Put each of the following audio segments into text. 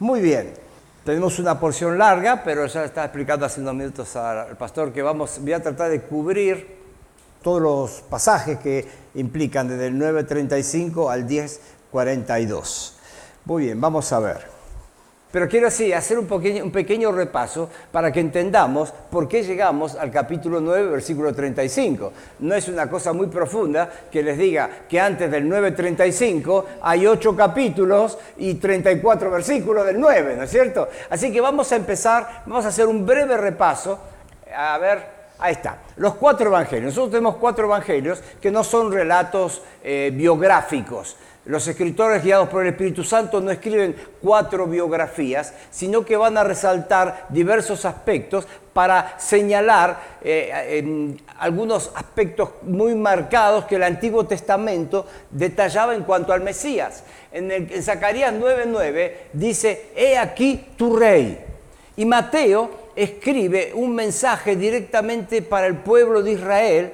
Muy bien, tenemos una porción larga, pero ya está explicando hace unos minutos al pastor que vamos, voy a tratar de cubrir todos los pasajes que implican desde el 9.35 al 10.42. Muy bien, vamos a ver. Pero quiero así hacer un pequeño, repaso para que entendamos por qué llegamos al capítulo 9, versículo 35. No es una cosa muy profunda que les diga que antes del 9.35 hay 8 capítulos y 34 versículos del 9, ¿no es cierto? Así que vamos a empezar, vamos a hacer un breve repaso. A ver, ahí está. Los cuatro evangelios. Nosotros tenemos cuatro evangelios que no son relatos eh, biográficos los escritores guiados por el Espíritu Santo no escriben cuatro biografías, sino que van a resaltar diversos aspectos para señalar eh, algunos aspectos muy marcados que el Antiguo Testamento detallaba en cuanto al Mesías. En, en Zacarías 9:9 dice, he aquí tu rey. Y Mateo escribe un mensaje directamente para el pueblo de Israel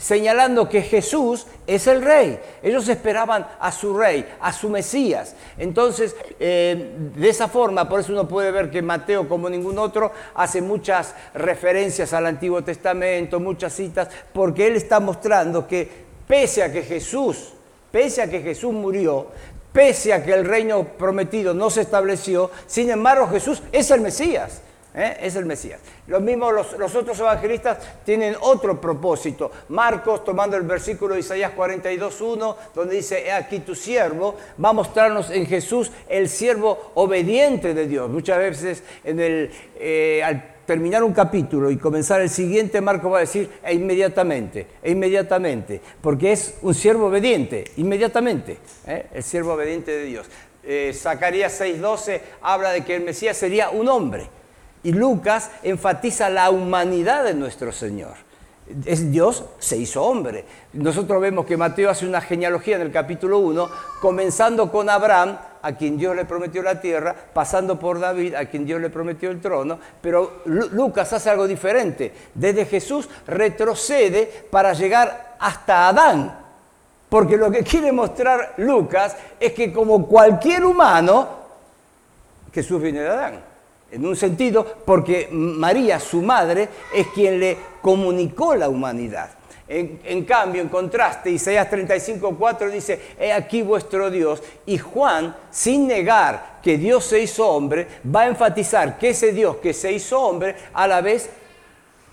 señalando que Jesús es el rey. Ellos esperaban a su rey, a su Mesías. Entonces, eh, de esa forma, por eso uno puede ver que Mateo, como ningún otro, hace muchas referencias al Antiguo Testamento, muchas citas, porque él está mostrando que pese a que Jesús, pese a que Jesús murió, pese a que el reino prometido no se estableció, sin embargo Jesús es el Mesías. ¿Eh? es el Mesías. Lo mismo los, otros evangelistas tienen otro propósito. Marcos, tomando el versículo de Isaías 42.1, donde dice, he aquí tu siervo, va a mostrarnos en Jesús el siervo obediente de Dios. Muchas veces eh, al terminar un capítulo y comenzar el siguiente, Marcos va a decir, e inmediatamente, e inmediatamente, porque es un siervo obediente, inmediatamente, ¿eh? el siervo obediente de Dios. Zacarías 6.12 habla de que el Mesías sería un hombre. Y Lucas enfatiza la humanidad de nuestro Señor. Es Dios se hizo hombre. Nosotros vemos que Mateo hace una genealogía en el capítulo 1, comenzando con Abraham, a quien Dios le prometió la tierra, pasando por David, a quien Dios le prometió el trono, pero Lucas hace algo diferente. Desde Jesús retrocede para llegar hasta Adán. Porque lo que quiere mostrar Lucas es que como cualquier humano, Jesús viene de Adán en un sentido, porque María, su madre, es quien le comunicó la humanidad. En, cambio, en contraste, Isaías 35:4 dice, he aquí vuestro Dios. Y Juan, sin negar que Dios se hizo hombre, va a enfatizar que ese Dios que se hizo hombre, a la vez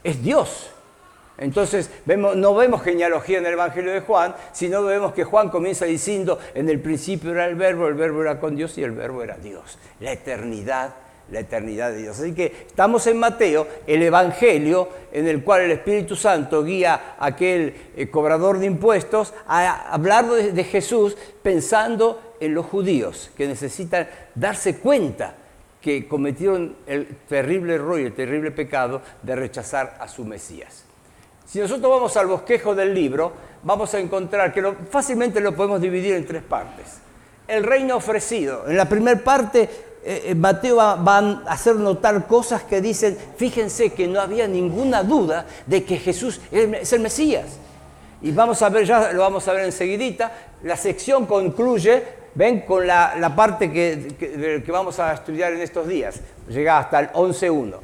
es Dios. Entonces no vemos genealogía en el Evangelio de Juan, sino vemos que Juan comienza diciendo, en el principio era el verbo, el verbo era con Dios y el verbo era Dios. La eternidad la eternidad de Dios. Así que estamos en Mateo, el Evangelio en el cual el Espíritu Santo guía a aquel eh, cobrador de impuestos a hablar de, Jesús pensando en los judíos que necesitan darse cuenta que cometieron el terrible error y el terrible pecado de rechazar a su Mesías. Si nosotros vamos al bosquejo del libro, vamos a encontrar que fácilmente lo podemos dividir en tres partes. El reino ofrecido. En la primera parte eh, eh, Mateo va, a hacer notar cosas que dicen, fíjense que no había ninguna duda de que Jesús es el Mesías. Y vamos a ver, ya lo vamos a ver enseguidita, la sección concluye, ven, con la, parte que, que, vamos a estudiar en estos días, llega hasta el 11.1.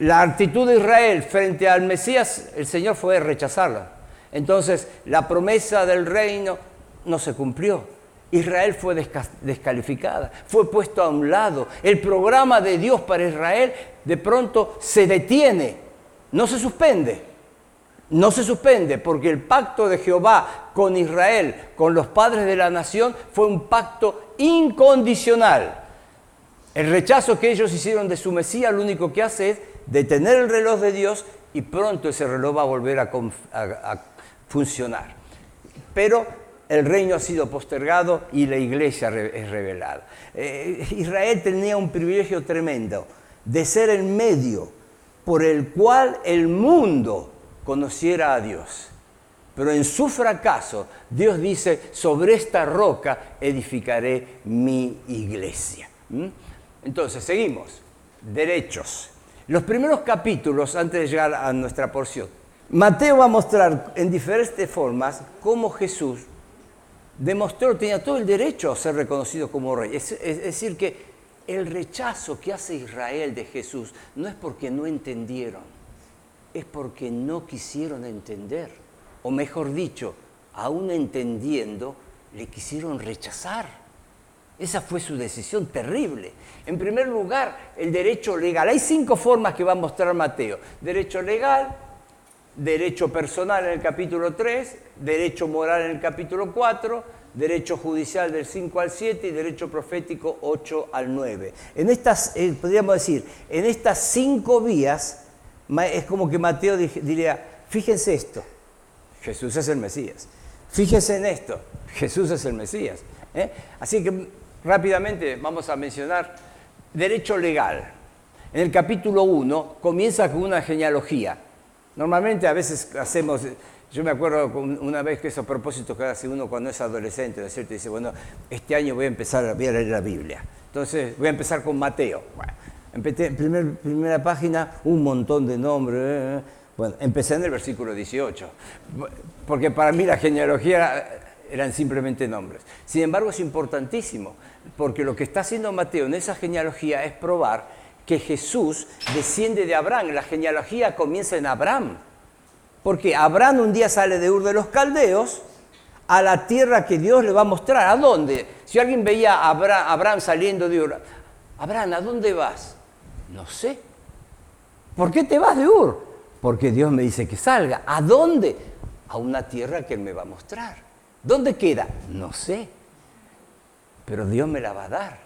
La actitud de Israel frente al Mesías, el Señor fue rechazarla. Entonces, la promesa del reino no se cumplió. Israel fue descalificada, fue puesto a un lado. El programa de Dios para Israel de pronto se detiene, no se suspende. No se suspende porque el pacto de Jehová con Israel, con los padres de la nación, fue un pacto incondicional. El rechazo que ellos hicieron de su Mesías lo único que hace es detener el reloj de Dios y pronto ese reloj va a volver a, a funcionar. Pero el reino ha sido postergado y la iglesia es revelada. Eh, Israel tenía un privilegio tremendo de ser el medio por el cual el mundo conociera a Dios. Pero en su fracaso, Dios dice, sobre esta roca edificaré mi iglesia. ¿Mm? Entonces, seguimos. Derechos. Los primeros capítulos, antes de llegar a nuestra porción, Mateo va a mostrar en diferentes formas cómo Jesús demostró, tenía todo el derecho a ser reconocido como rey. Es, decir, que el rechazo que hace Israel de Jesús no es porque no entendieron, es porque no quisieron entender. O mejor dicho, aún entendiendo, le quisieron rechazar. Esa fue su decisión terrible. En primer lugar, el derecho legal. Hay cinco formas que va a mostrar Mateo. Derecho legal, derecho personal en el capítulo 3, derecho moral en el capítulo 4, derecho judicial del 5 al 7 y derecho profético 8 al 9. En estas, eh, podríamos decir, en estas cinco vías, es como que Mateo diría, fíjense esto, Jesús es el Mesías. Fíjense en esto, Jesús es el Mesías. ¿eh? Así que rápidamente vamos a mencionar derecho legal. En el capítulo 1 comienza con una genealogía. Normalmente a veces hacemos yo me acuerdo una vez que esos propósitos que hace uno cuando es adolescente, ¿no es cierto? dice, bueno, este año voy a empezar a leer la Biblia. Entonces voy a empezar con Mateo. Bueno, empecé, primer, primera página, un montón de nombres. ¿eh? Bueno, empecé en el versículo 18, porque para mí la genealogía eran simplemente nombres. Sin embargo, es importantísimo, porque lo que está haciendo Mateo en esa genealogía es probar que Jesús desciende de Abraham. La genealogía comienza en Abraham. Porque Abraham un día sale de Ur de los Caldeos a la tierra que Dios le va a mostrar. ¿A dónde? Si alguien veía a Abraham, saliendo de Ur, Abraham, ¿a dónde vas? No sé. ¿Por qué te vas de Ur? Porque Dios me dice que salga. ¿A dónde? A una tierra que Él me va a mostrar. ¿Dónde queda? No sé. Pero Dios me la va a dar.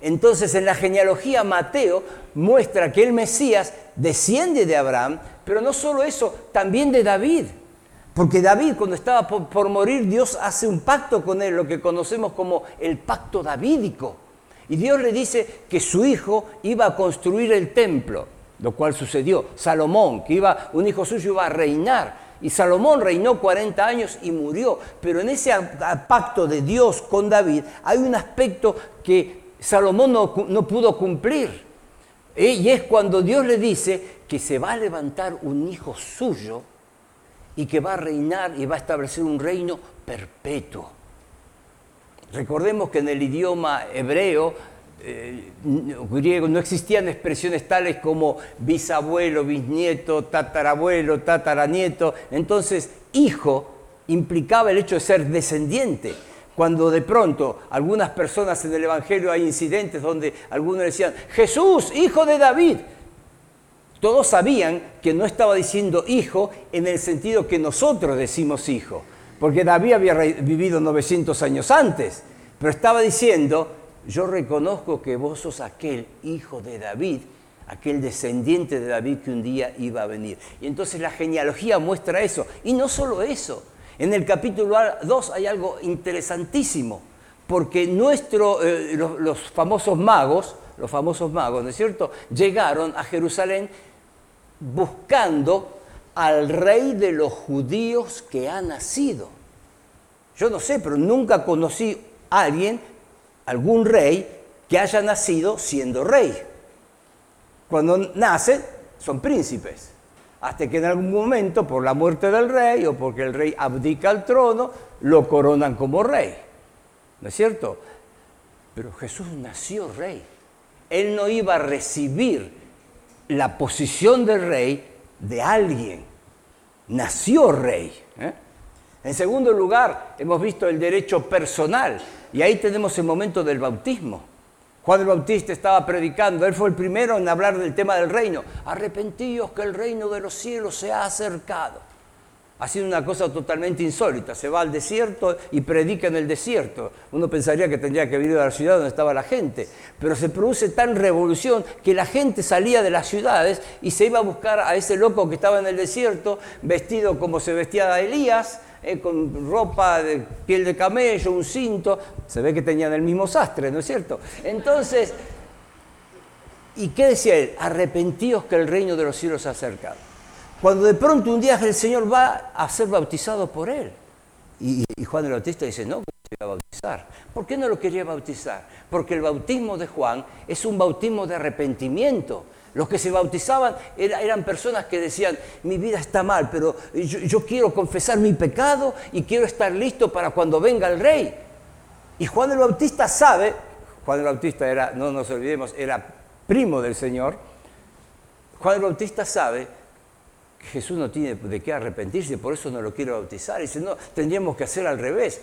Entonces en la genealogía Mateo muestra que el Mesías desciende de Abraham, pero no solo eso, también de David. Porque David cuando estaba por, morir, Dios hace un pacto con él, lo que conocemos como el pacto davídico. Y Dios le dice que su hijo iba a construir el templo, lo cual sucedió. Salomón, que iba, un hijo suyo iba a reinar. Y Salomón reinó 40 años y murió. Pero en ese pacto de Dios con David hay un aspecto que Salomón no, no pudo cumplir. ¿Eh? Y es cuando Dios le dice que se va a levantar un hijo suyo y que va a reinar y va a establecer un reino perpetuo. Recordemos que en el idioma hebreo, eh, griego, no existían expresiones tales como bisabuelo, bisnieto, tatarabuelo, tataranieto. Entonces, hijo implicaba el hecho de ser descendiente cuando de pronto algunas personas en el Evangelio hay incidentes donde algunos decían, Jesús, hijo de David. Todos sabían que no estaba diciendo hijo en el sentido que nosotros decimos hijo, porque David había vivido 900 años antes, pero estaba diciendo, yo reconozco que vos sos aquel hijo de David, aquel descendiente de David que un día iba a venir. Y entonces la genealogía muestra eso. Y no solo eso, en el capítulo 2 hay algo interesantísimo, porque nuestro, eh, los, famosos magos, los famosos magos, ¿no es cierto?, llegaron a Jerusalén buscando al rey de los judíos que ha nacido. Yo no sé, pero nunca conocí a alguien, algún rey, que haya nacido siendo rey. Cuando nacen, son príncipes hasta que en algún momento, por la muerte del rey o porque el rey abdica al trono, lo coronan como rey. ¿No es cierto? Pero Jesús nació rey. Él no iba a recibir la posición de rey de alguien. Nació rey. ¿eh? En segundo lugar, hemos visto el derecho personal y ahí tenemos el momento del bautismo. Juan el Bautista estaba predicando, él fue el primero en hablar del tema del reino. Arrepentíos que el reino de los cielos se ha acercado. Ha sido una cosa totalmente insólita. Se va al desierto y predica en el desierto. Uno pensaría que tendría que venir a la ciudad donde estaba la gente. Pero se produce tan revolución que la gente salía de las ciudades y se iba a buscar a ese loco que estaba en el desierto, vestido como se vestía Elías, eh, con ropa de piel de camello, un cinto, se ve que tenían el mismo sastre, ¿no es cierto? Entonces, ¿y qué decía él? Arrepentíos que el reino de los cielos se ha acercado. Cuando de pronto un día el Señor va a ser bautizado por él. Y, Juan el Bautista dice, no, a bautizar. ¿Por qué no lo quería bautizar? Porque el bautismo de Juan es un bautismo de arrepentimiento. Los que se bautizaban eran personas que decían, mi vida está mal, pero yo, quiero confesar mi pecado y quiero estar listo para cuando venga el rey. Y Juan el Bautista sabe, Juan el Bautista era, no nos olvidemos, era primo del Señor. Juan el Bautista sabe Jesús no tiene de qué arrepentirse, por eso no lo quiero bautizar. Y dice, no, tendríamos que hacer al revés,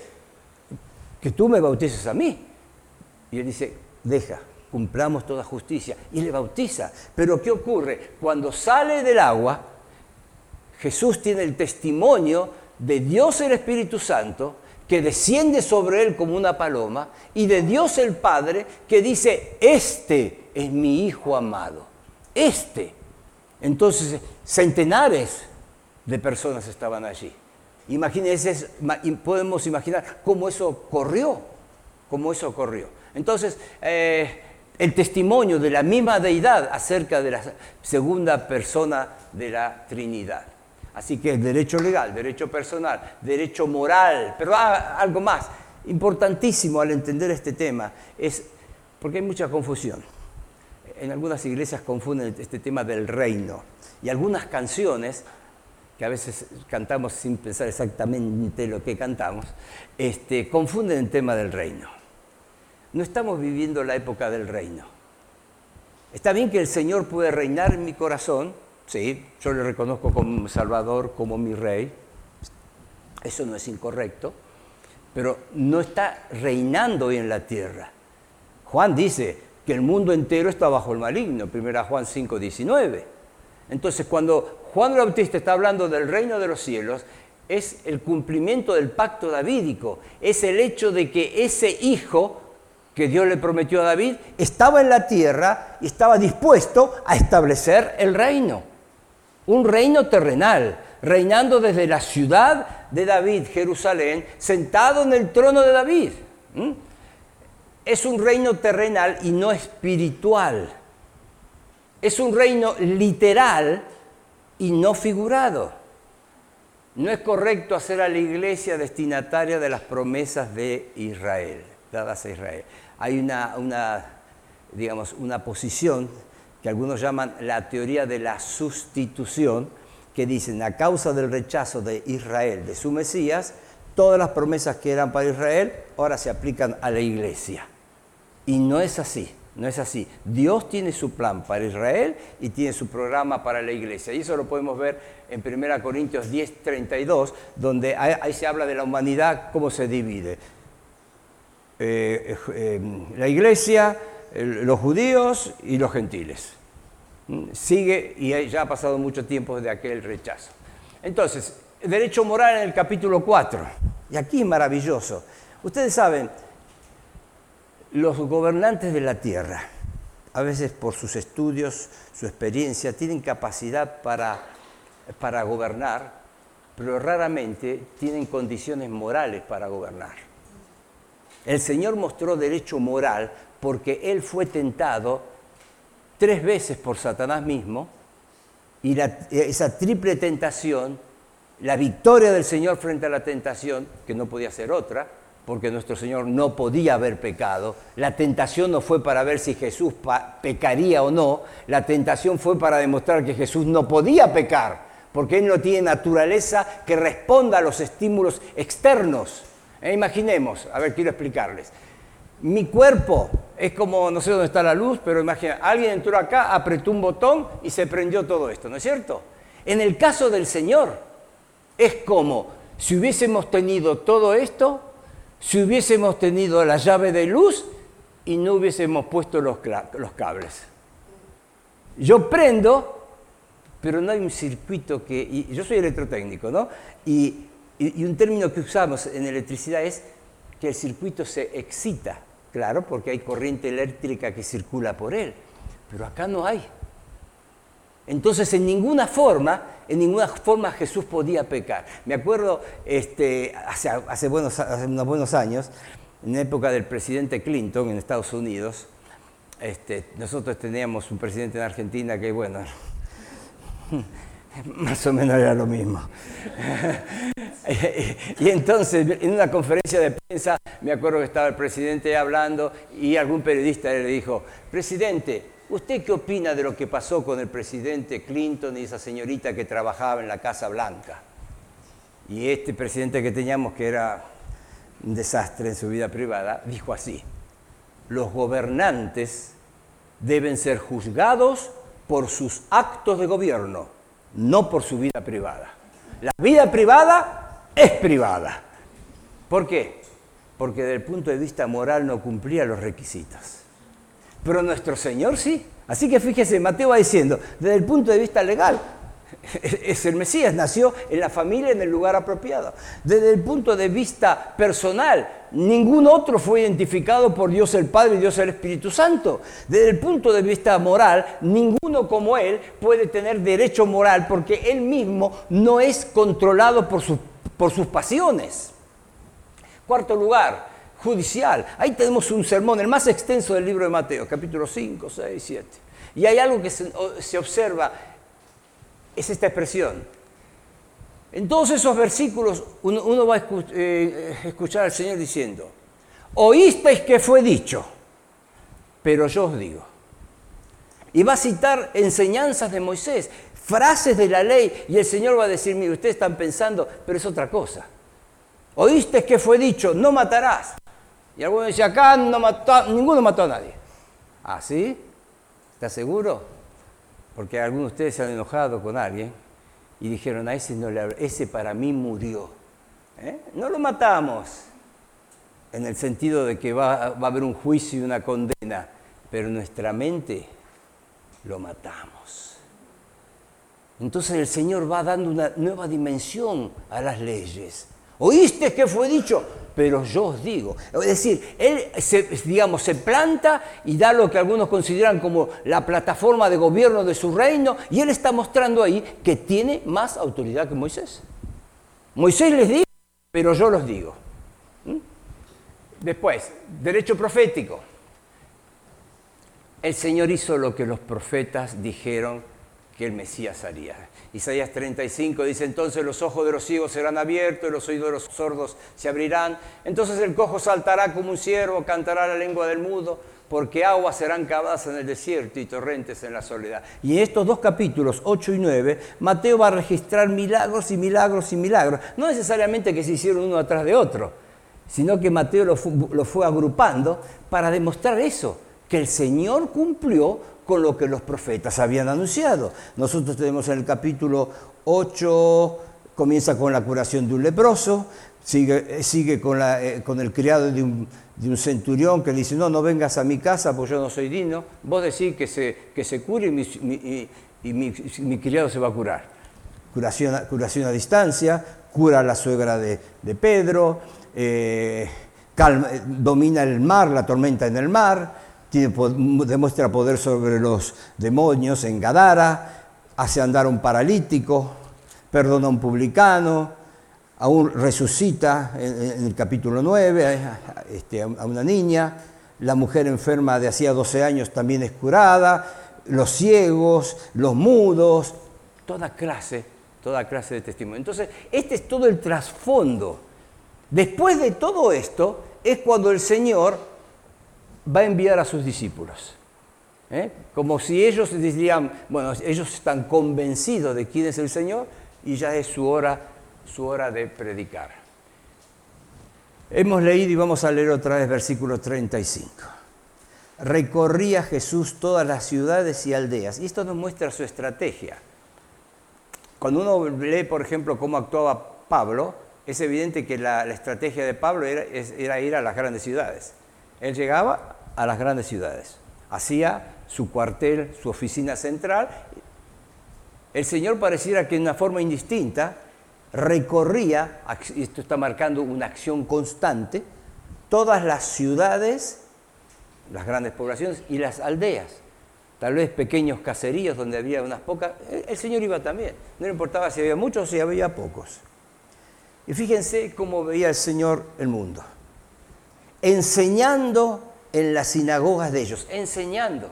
que tú me bautices a mí. Y él dice, deja, cumplamos toda justicia. Y le bautiza. Pero ¿qué ocurre? Cuando sale del agua, Jesús tiene el testimonio de Dios el Espíritu Santo que desciende sobre él como una paloma y de Dios el Padre que dice, este es mi Hijo amado, este. Entonces, centenares de personas estaban allí. Imagínense, podemos imaginar cómo eso corrió, cómo eso ocurrió. Entonces, eh, el testimonio de la misma deidad acerca de la segunda persona de la Trinidad. Así que derecho legal, derecho personal, derecho moral, pero algo más. Importantísimo al entender este tema es, porque hay mucha confusión. En algunas iglesias confunden este tema del reino. Y algunas canciones, que a veces cantamos sin pensar exactamente lo que cantamos, este, confunden el tema del reino. No estamos viviendo la época del reino. Está bien que el Señor puede reinar en mi corazón, Sí, yo le reconozco como Salvador, como mi rey. Eso no es incorrecto, pero no está reinando hoy en la tierra. Juan dice que el mundo entero está bajo el maligno, 1 Juan 5, 19. Entonces, cuando Juan el Bautista está hablando del reino de los cielos, es el cumplimiento del pacto davídico, es el hecho de que ese hijo que Dios le prometió a David estaba en la tierra y estaba dispuesto a establecer el reino un reino terrenal, reinando desde la ciudad de David, Jerusalén, sentado en el trono de David. Es un reino terrenal y no espiritual. Es un reino literal y no figurado. No es correcto hacer a la iglesia destinataria de las promesas de Israel, dadas a Israel. Hay una, una digamos, una posición que algunos llaman la teoría de la sustitución, que dicen, a causa del rechazo de Israel, de su Mesías, todas las promesas que eran para Israel ahora se aplican a la iglesia. Y no es así, no es así. Dios tiene su plan para Israel y tiene su programa para la iglesia. Y eso lo podemos ver en 1 Corintios 10, 32, donde ahí se habla de la humanidad, cómo se divide. Eh, eh, la iglesia, los judíos y los gentiles. Sigue y ya ha pasado mucho tiempo desde aquel rechazo. Entonces, derecho moral en el capítulo 4. Y aquí es maravilloso. Ustedes saben, los gobernantes de la tierra, a veces por sus estudios, su experiencia, tienen capacidad para, para gobernar, pero raramente tienen condiciones morales para gobernar. El Señor mostró derecho moral porque Él fue tentado tres veces por Satanás mismo y esa triple tentación, la victoria del Señor frente a la tentación, que no podía ser otra, porque nuestro Señor no podía haber pecado. La tentación no fue para ver si Jesús pecaría o no, la tentación fue para demostrar que Jesús no podía pecar, porque Él no tiene naturaleza que responda a los estímulos externos. E imaginemos, a ver, quiero explicarles. Mi cuerpo es como, no sé dónde está la luz, pero imagina, alguien entró acá, apretó un botón y se prendió todo esto, ¿no es cierto? En el caso del Señor, es como si hubiésemos tenido todo esto, si hubiésemos tenido la llave de luz y no hubiésemos puesto los, cables. Yo prendo, pero no hay un circuito que... yo soy electrotécnico, ¿no? y un término que usamos en electricidad es que el circuito se excita. Claro, porque hay corriente eléctrica que circula por él, pero acá no hay. Entonces, en ninguna forma, en ninguna forma Jesús podía pecar. Me acuerdo este, hace, buenos, unos buenos años, en época del presidente Clinton en Estados Unidos, este, nosotros teníamos un presidente en Argentina que, bueno, más o menos era lo mismo. y entonces, en una conferencia de prensa, me acuerdo que estaba el presidente hablando y algún periodista le dijo, presidente, ¿usted qué opina de lo que pasó con el presidente Clinton y esa señorita que trabajaba en la Casa Blanca? Y este presidente que teníamos, que era un desastre en su vida privada, dijo así, los gobernantes deben ser juzgados por sus actos de gobierno, no por su vida privada. La vida privada es privada. ¿Por qué? Porque desde el punto de vista moral no cumplía los requisitos. Pero nuestro Señor sí. Así que fíjese, Mateo va diciendo, desde el punto de vista legal, es el Mesías, nació en la familia en el lugar apropiado. Desde el punto de vista personal, ningún otro fue identificado por Dios el Padre y Dios el Espíritu Santo. Desde el punto de vista moral, ninguno como Él puede tener derecho moral porque Él mismo no es controlado por, por sus pasiones. Cuarto lugar, judicial. Ahí tenemos un sermón, el más extenso del libro de Mateo, capítulo 5, 6, 7. Y hay algo que se observa es esta expresión. En todos esos versículos uno, va a eh, escuchar al Señor diciendo, oísteis que fue dicho, pero yo os digo. Y va a citar enseñanzas de Moisés, frases de la ley, y el Señor va a decir, mire, ustedes están pensando, pero es otra cosa. Oísteis que fue dicho, no matarás. Y alguno dice, acá no mató, ninguno mató a nadie. ¿Ah, sí? ¿Está seguro? porque algunos de ustedes se han enojado con alguien y dijeron, a ese, no le, ese para mí murió. ¿Eh? No lo matamos, en el sentido de que va, va a haber un juicio y una condena, pero nuestra mente lo matamos. Entonces el Señor va dando una nueva dimensión a las leyes. ¿Oíste qué fue dicho? Pero yo os digo. Es decir, Él se, digamos, se planta y da lo que algunos consideran como la plataforma de gobierno de su reino y Él está mostrando ahí que tiene más autoridad que Moisés. Moisés les dijo, pero yo los digo. ¿Mm? Después, derecho profético. El Señor hizo lo que los profetas dijeron que el Mesías haría. Isaías 35 dice, entonces los ojos de los ciegos serán abiertos y los oídos de los sordos se abrirán. Entonces el cojo saltará como un ciervo, cantará la lengua del mudo, porque aguas serán cavadas en el desierto y torrentes en la soledad. Y en estos dos capítulos, 8 y 9, Mateo va a registrar milagros y milagros y milagros. No necesariamente que se hicieron uno atrás de otro, sino que Mateo lo lo fue agrupando para demostrar eso, que el Señor cumplió con lo que los profetas habían anunciado. Nosotros tenemos en el capítulo 8, comienza con la curación de un leproso, sigue, la, eh, con, el criado de un, centurión que le dice, no, no vengas a mi casa porque yo no soy digno, vos decís que se, que se cure y, mi, y, mi, criado se va a curar. Curación, curación a distancia, cura a la suegra de, de Pedro, eh, domina el mar, la tormenta en el mar, demuestra poder sobre los demonios en Gadara, hace andar a un paralítico, perdona a un publicano, aún resucita en, el capítulo 9 este, a una niña, la mujer enferma de hacía 12 años también es curada, los ciegos, los mudos, toda clase, toda clase de testimonio. Entonces, este es todo el trasfondo. Después de todo esto, es cuando el Señor va a enviar a sus discípulos. ¿eh? Como si ellos dirían, bueno, ellos están convencidos de quién es el Señor y ya es su hora, su hora de predicar. Hemos leído y vamos a leer otra vez versículo 35. Recorría Jesús todas las ciudades y aldeas. Y esto nos muestra su estrategia. Cuando uno lee, por ejemplo, cómo actuaba Pablo, es evidente que la, estrategia de Pablo era, era ir a las grandes ciudades. Él llegaba a las grandes ciudades. Hacía su cuartel, su oficina central. El Señor pareciera que de una forma indistinta recorría, esto está marcando una acción constante, todas las ciudades, las grandes poblaciones y las aldeas. Tal vez pequeños caseríos donde había unas pocas. El Señor iba también. No le importaba si había muchos o si había pocos. Y fíjense cómo veía el Señor el mundo. Enseñando en las sinagogas de ellos, enseñando.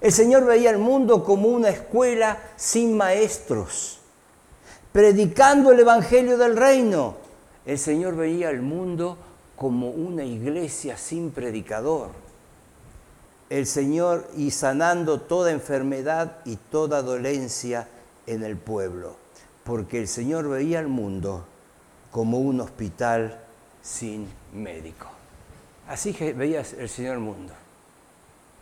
El Señor veía el mundo como una escuela sin maestros, predicando el Evangelio del Reino. El Señor veía el mundo como una iglesia sin predicador. El Señor y sanando toda enfermedad y toda dolencia en el pueblo, porque el Señor veía el mundo como un hospital sin médico. Así que veía el Señor mundo.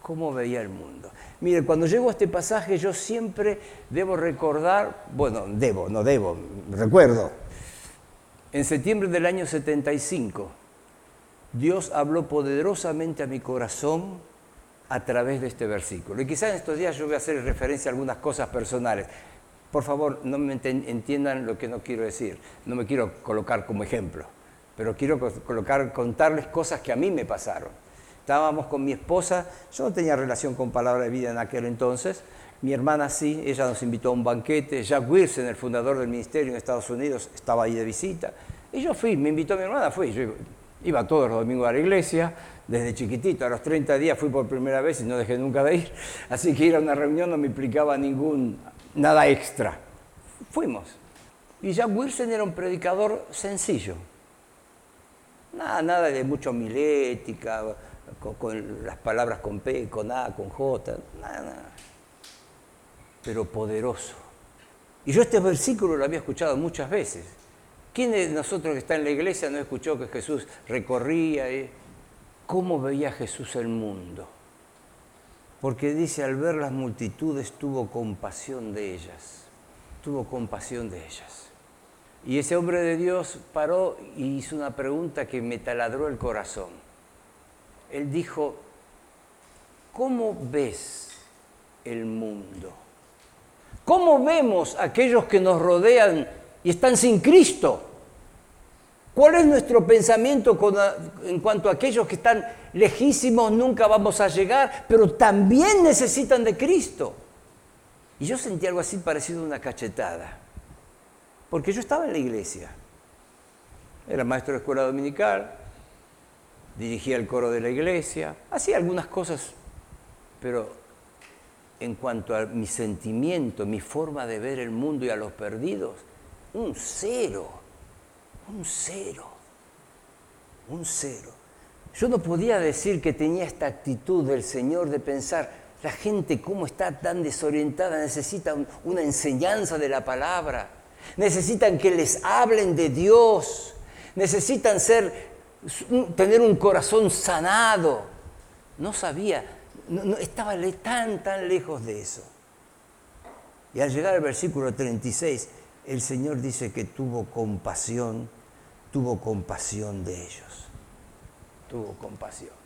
cómo veía el mundo. Mire, cuando llego a este pasaje yo siempre debo recordar, bueno, debo, no debo, recuerdo, en septiembre del año 75, Dios habló poderosamente a mi corazón a través de este versículo. Y quizás en estos días yo voy a hacer referencia a algunas cosas personales. Por favor, no me entiendan lo que no quiero decir. No me quiero colocar como ejemplo, pero quiero colocar, contarles cosas que a mí me pasaron. Estábamos con mi esposa, yo no tenía relación con Palabra de Vida en aquel entonces, mi hermana sí, ella nos invitó a un banquete, Jack Wilson, el fundador del ministerio en Estados Unidos, estaba ahí de visita, y yo fui, me invitó mi hermana, fui, yo iba todos los domingos a la iglesia, desde chiquitito, a los 30 días fui por primera vez y no dejé nunca de ir, así que ir a una reunión no me implicaba ningún, nada extra. Fuimos. Y Jack Wilson era un predicador sencillo, nada, nada de mucho milética, con, las palabras con P, con A, con J, nada, pero poderoso. Y yo este versículo lo había escuchado muchas veces. ¿Quién de nosotros que está en la iglesia no escuchó que Jesús recorría? Eh? ¿Cómo veía Jesús el mundo? Porque dice, al ver las multitudes tuvo compasión de ellas, tuvo compasión de ellas. Y ese hombre de Dios paró y hizo una pregunta que me taladró el corazón él dijo, ¿cómo ves el mundo? ¿Cómo vemos a aquellos que nos rodean y están sin Cristo? ¿Cuál es nuestro pensamiento en cuanto a aquellos que están lejísimos, nunca vamos a llegar, pero también necesitan de Cristo? Y yo sentí algo así parecido a una cachetada, porque yo estaba en la iglesia, era maestro de escuela dominical, dirigía el coro de la iglesia, hacía algunas cosas, pero en cuanto a mi sentimiento, mi forma de ver el mundo y a los perdidos, un cero, un cero, un cero. Yo no podía decir que tenía esta actitud del Señor de pensar, la gente cómo está tan desorientada, necesita una enseñanza de la palabra, necesitan que les hablen de Dios, necesitan ser tener un corazón sanado. No sabía, no, estaba tan, tan lejos de eso. Y al llegar al versículo 36, el Señor dice que tuvo compasión, tuvo compasión de ellos. Tuvo compasión.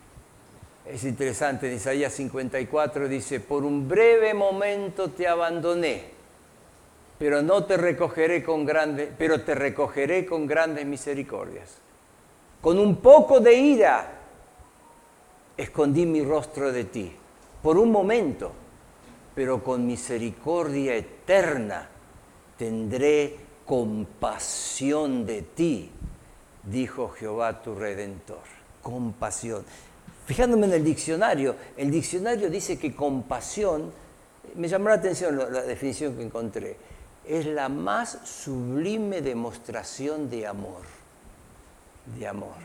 Es interesante, en Isaías 54 dice, por un breve momento te abandoné, pero no te recogeré con grandes, pero te recogeré con grandes misericordias con un poco de ira, escondí mi rostro de ti, por un momento, pero con misericordia eterna tendré compasión de ti, dijo Jehová tu redentor. Compasión. Fijándome en el diccionario, el diccionario dice que compasión, me llamó la atención la definición que encontré, es la más sublime demostración de amor de amor.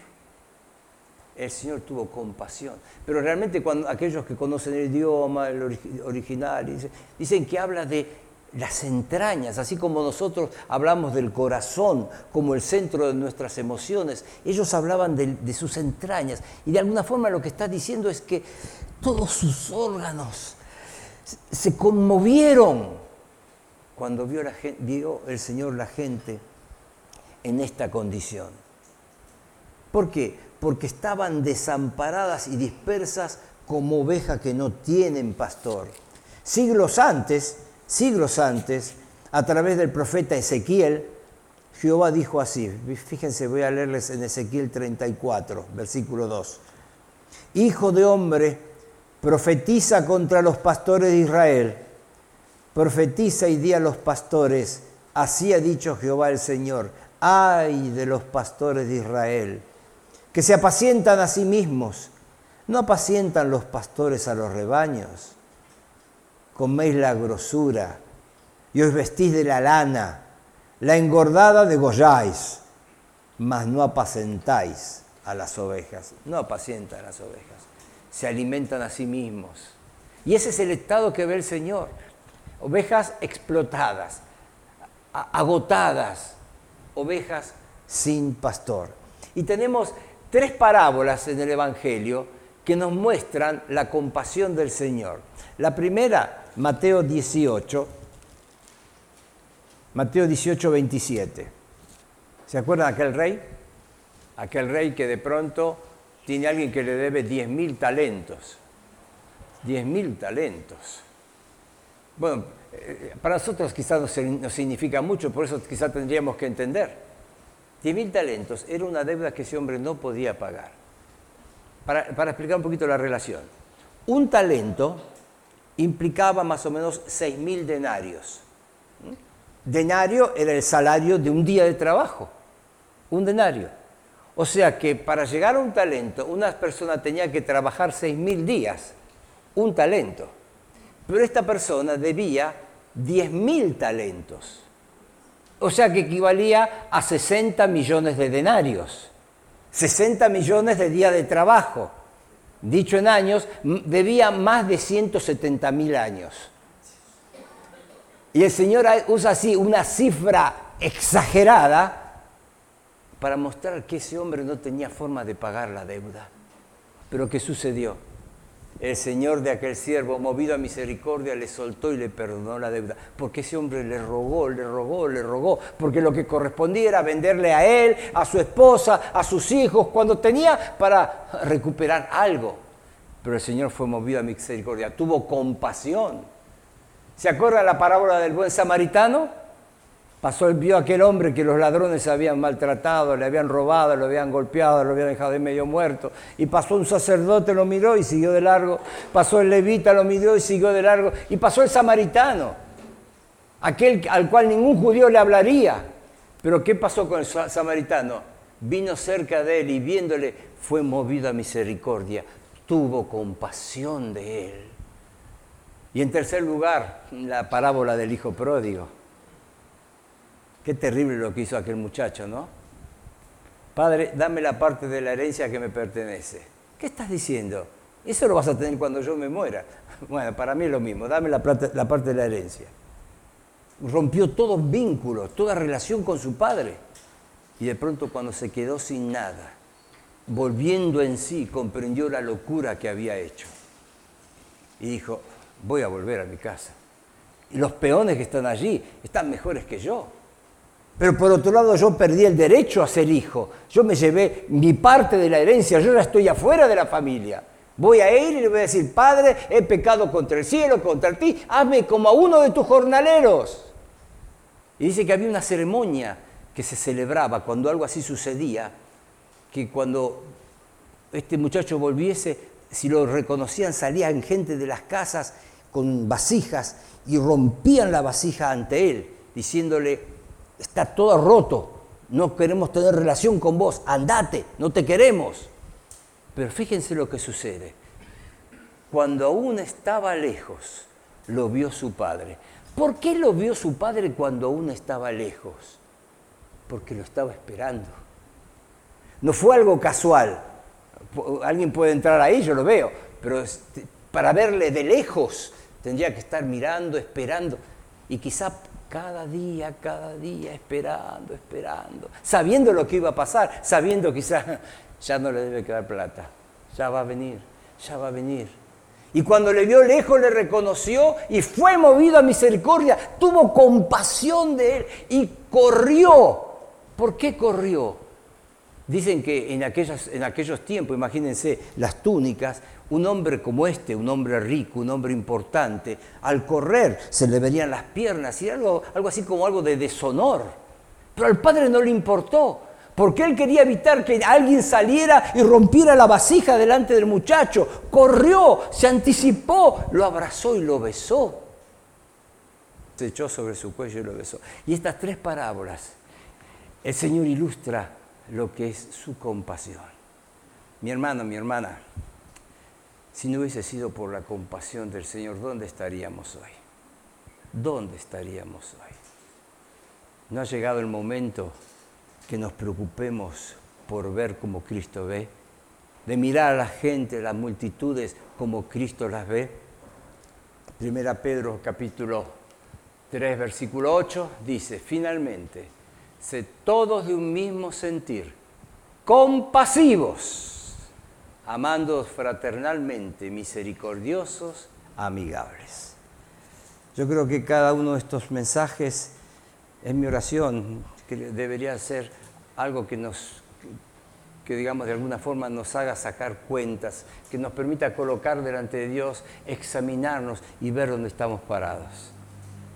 El Señor tuvo compasión. Pero realmente cuando aquellos que conocen el idioma, el original, dicen, que habla de las entrañas, así como nosotros hablamos del corazón como el centro de nuestras emociones, ellos hablaban de, de, sus entrañas. Y de alguna forma lo que está diciendo es que todos sus órganos se conmovieron cuando vio, el Señor la gente en esta condición. ¿Por qué? Porque estaban desamparadas y dispersas como ovejas que no tienen pastor. Siglos antes, siglos antes, a través del profeta Ezequiel, Jehová dijo así, fíjense, voy a leerles en Ezequiel 34, versículo 2. Hijo de hombre, profetiza contra los pastores de Israel, profetiza y di a los pastores, así ha dicho Jehová el Señor, ay de los pastores de Israel que se apacientan a sí mismos. No apacientan los pastores a los rebaños. Coméis la grosura y os vestís de la lana, la engordada degolláis, mas no apacentáis a las ovejas. No apacientan a las ovejas, se alimentan a sí mismos. Y ese es el estado que ve el Señor. Ovejas explotadas, agotadas, ovejas sin pastor. Y tenemos tres parábolas en el Evangelio que nos muestran la compasión del Señor. La primera, Mateo 18, Mateo 18, 27. ¿Se acuerdan de aquel rey? Aquel rey que de pronto tiene alguien que le debe 10.000 talentos. 10.000 talentos. Bueno, eh, para nosotros quizás no, significa mucho, por eso quizás tendríamos que entender. 10.000 talentos era una deuda que ese hombre no podía pagar. Para, explicar un poquito la relación. Un talento implicaba más o menos 6.000 denarios. Denario era el salario de un día de trabajo. Un denario. O sea que para llegar a un talento, una persona tenía que trabajar 6.000 días. Un talento. Pero esta persona debía 10.000 talentos. O sea que equivalía a 60 millones de denarios. 60 millones de días de trabajo. Dicho en años, debía más de 170 mil años. Y el Señor usa así una cifra exagerada para mostrar que ese hombre no tenía forma de pagar la deuda. Pero ¿qué sucedió? El Señor de aquel siervo, movido a misericordia, le soltó y le perdonó la deuda. Porque ese hombre le rogó, le rogó, le rogó. Porque lo que correspondía era venderle a él, a su esposa, a sus hijos, cuando tenía para recuperar algo. Pero el Señor fue movido a misericordia, tuvo compasión. ¿Se acuerda la parábola del buen samaritano? Pasó, vio a aquel hombre que los ladrones habían maltratado, le habían robado, lo habían golpeado, lo habían dejado de medio muerto. Y pasó un sacerdote, lo miró y siguió de largo. Pasó el levita, lo miró y siguió de largo. Y pasó el samaritano, aquel al cual ningún judío le hablaría. Pero ¿qué pasó con el samaritano? Vino cerca de él y viéndole fue movido a misericordia. Tuvo compasión de él. Y en tercer lugar, la parábola del hijo pródigo Qué terrible lo que hizo aquel muchacho, ¿no? Padre, dame la parte de la herencia que me pertenece. ¿Qué estás diciendo? Eso lo vas a tener cuando yo me muera. Bueno, para mí es lo mismo, dame la, la parte de la herencia. Rompió todos vínculos, toda relación con su padre. Y de pronto cuando se quedó sin nada, volviendo en sí, comprendió la locura que había hecho. Y dijo, voy a volver a mi casa. Y los peones que están allí están mejores que yo. Pero por otro lado yo perdí el derecho a ser hijo. Yo me llevé mi parte de la herencia, yo ya estoy afuera de la familia. Voy a ir y le voy a decir, Padre, he pecado contra el cielo, contra ti, hazme como a uno de tus jornaleros. Y dice que había una ceremonia que se celebraba cuando algo así sucedía, que cuando este muchacho volviese, si lo reconocían, salían gente de las casas con vasijas y rompían la vasija ante él, diciéndole, está todo roto, no queremos tener relación con vos, andate, no te queremos. Pero fíjense lo que sucede. Cuando aún estaba lejos, lo vio su padre. ¿Por qué lo vio su padre cuando aún estaba lejos? Porque lo estaba esperando. No fue algo casual. Alguien puede entrar ahí, yo lo veo, pero para verle de lejos tendría que estar mirando, esperando. Y quizá cada día, cada día, esperando, esperando, sabiendo lo que iba a pasar, sabiendo quizás ya no le debe quedar plata, ya va a venir, ya va a venir. Y cuando le vio lejos le reconoció y fue movido a misericordia, tuvo compasión de él y corrió. ¿Por qué corrió? Dicen que en, en aquellos tiempos, imagínense, las túnicas, un hombre como este, un hombre rico, un hombre importante, al correr se le verían las piernas y algo, algo así como algo de deshonor. Pero al padre no le importó, porque él quería evitar que alguien saliera y rompiera la vasija delante del muchacho. Corrió, se anticipó, lo abrazó y lo besó. Se echó sobre su cuello y lo besó. Y estas tres parábolas, el Señor ilustra lo que es su compasión. Mi hermano, mi hermana, si no hubiese sido por la compasión del Señor, ¿dónde estaríamos hoy? ¿Dónde estaríamos hoy? ¿No ha llegado el momento que nos preocupemos por ver como Cristo ve? De mirar a la gente, las multitudes, como Cristo las ve. Primera Pedro capítulo 3, versículo 8 dice, finalmente, sé todos de un mismo sentir, compasivos amando fraternalmente, misericordiosos, amigables. Yo creo que cada uno de estos mensajes es mi oración, que debería ser algo que nos, que digamos de alguna forma nos haga sacar cuentas, que nos permita colocar delante de Dios, examinarnos y ver dónde estamos parados.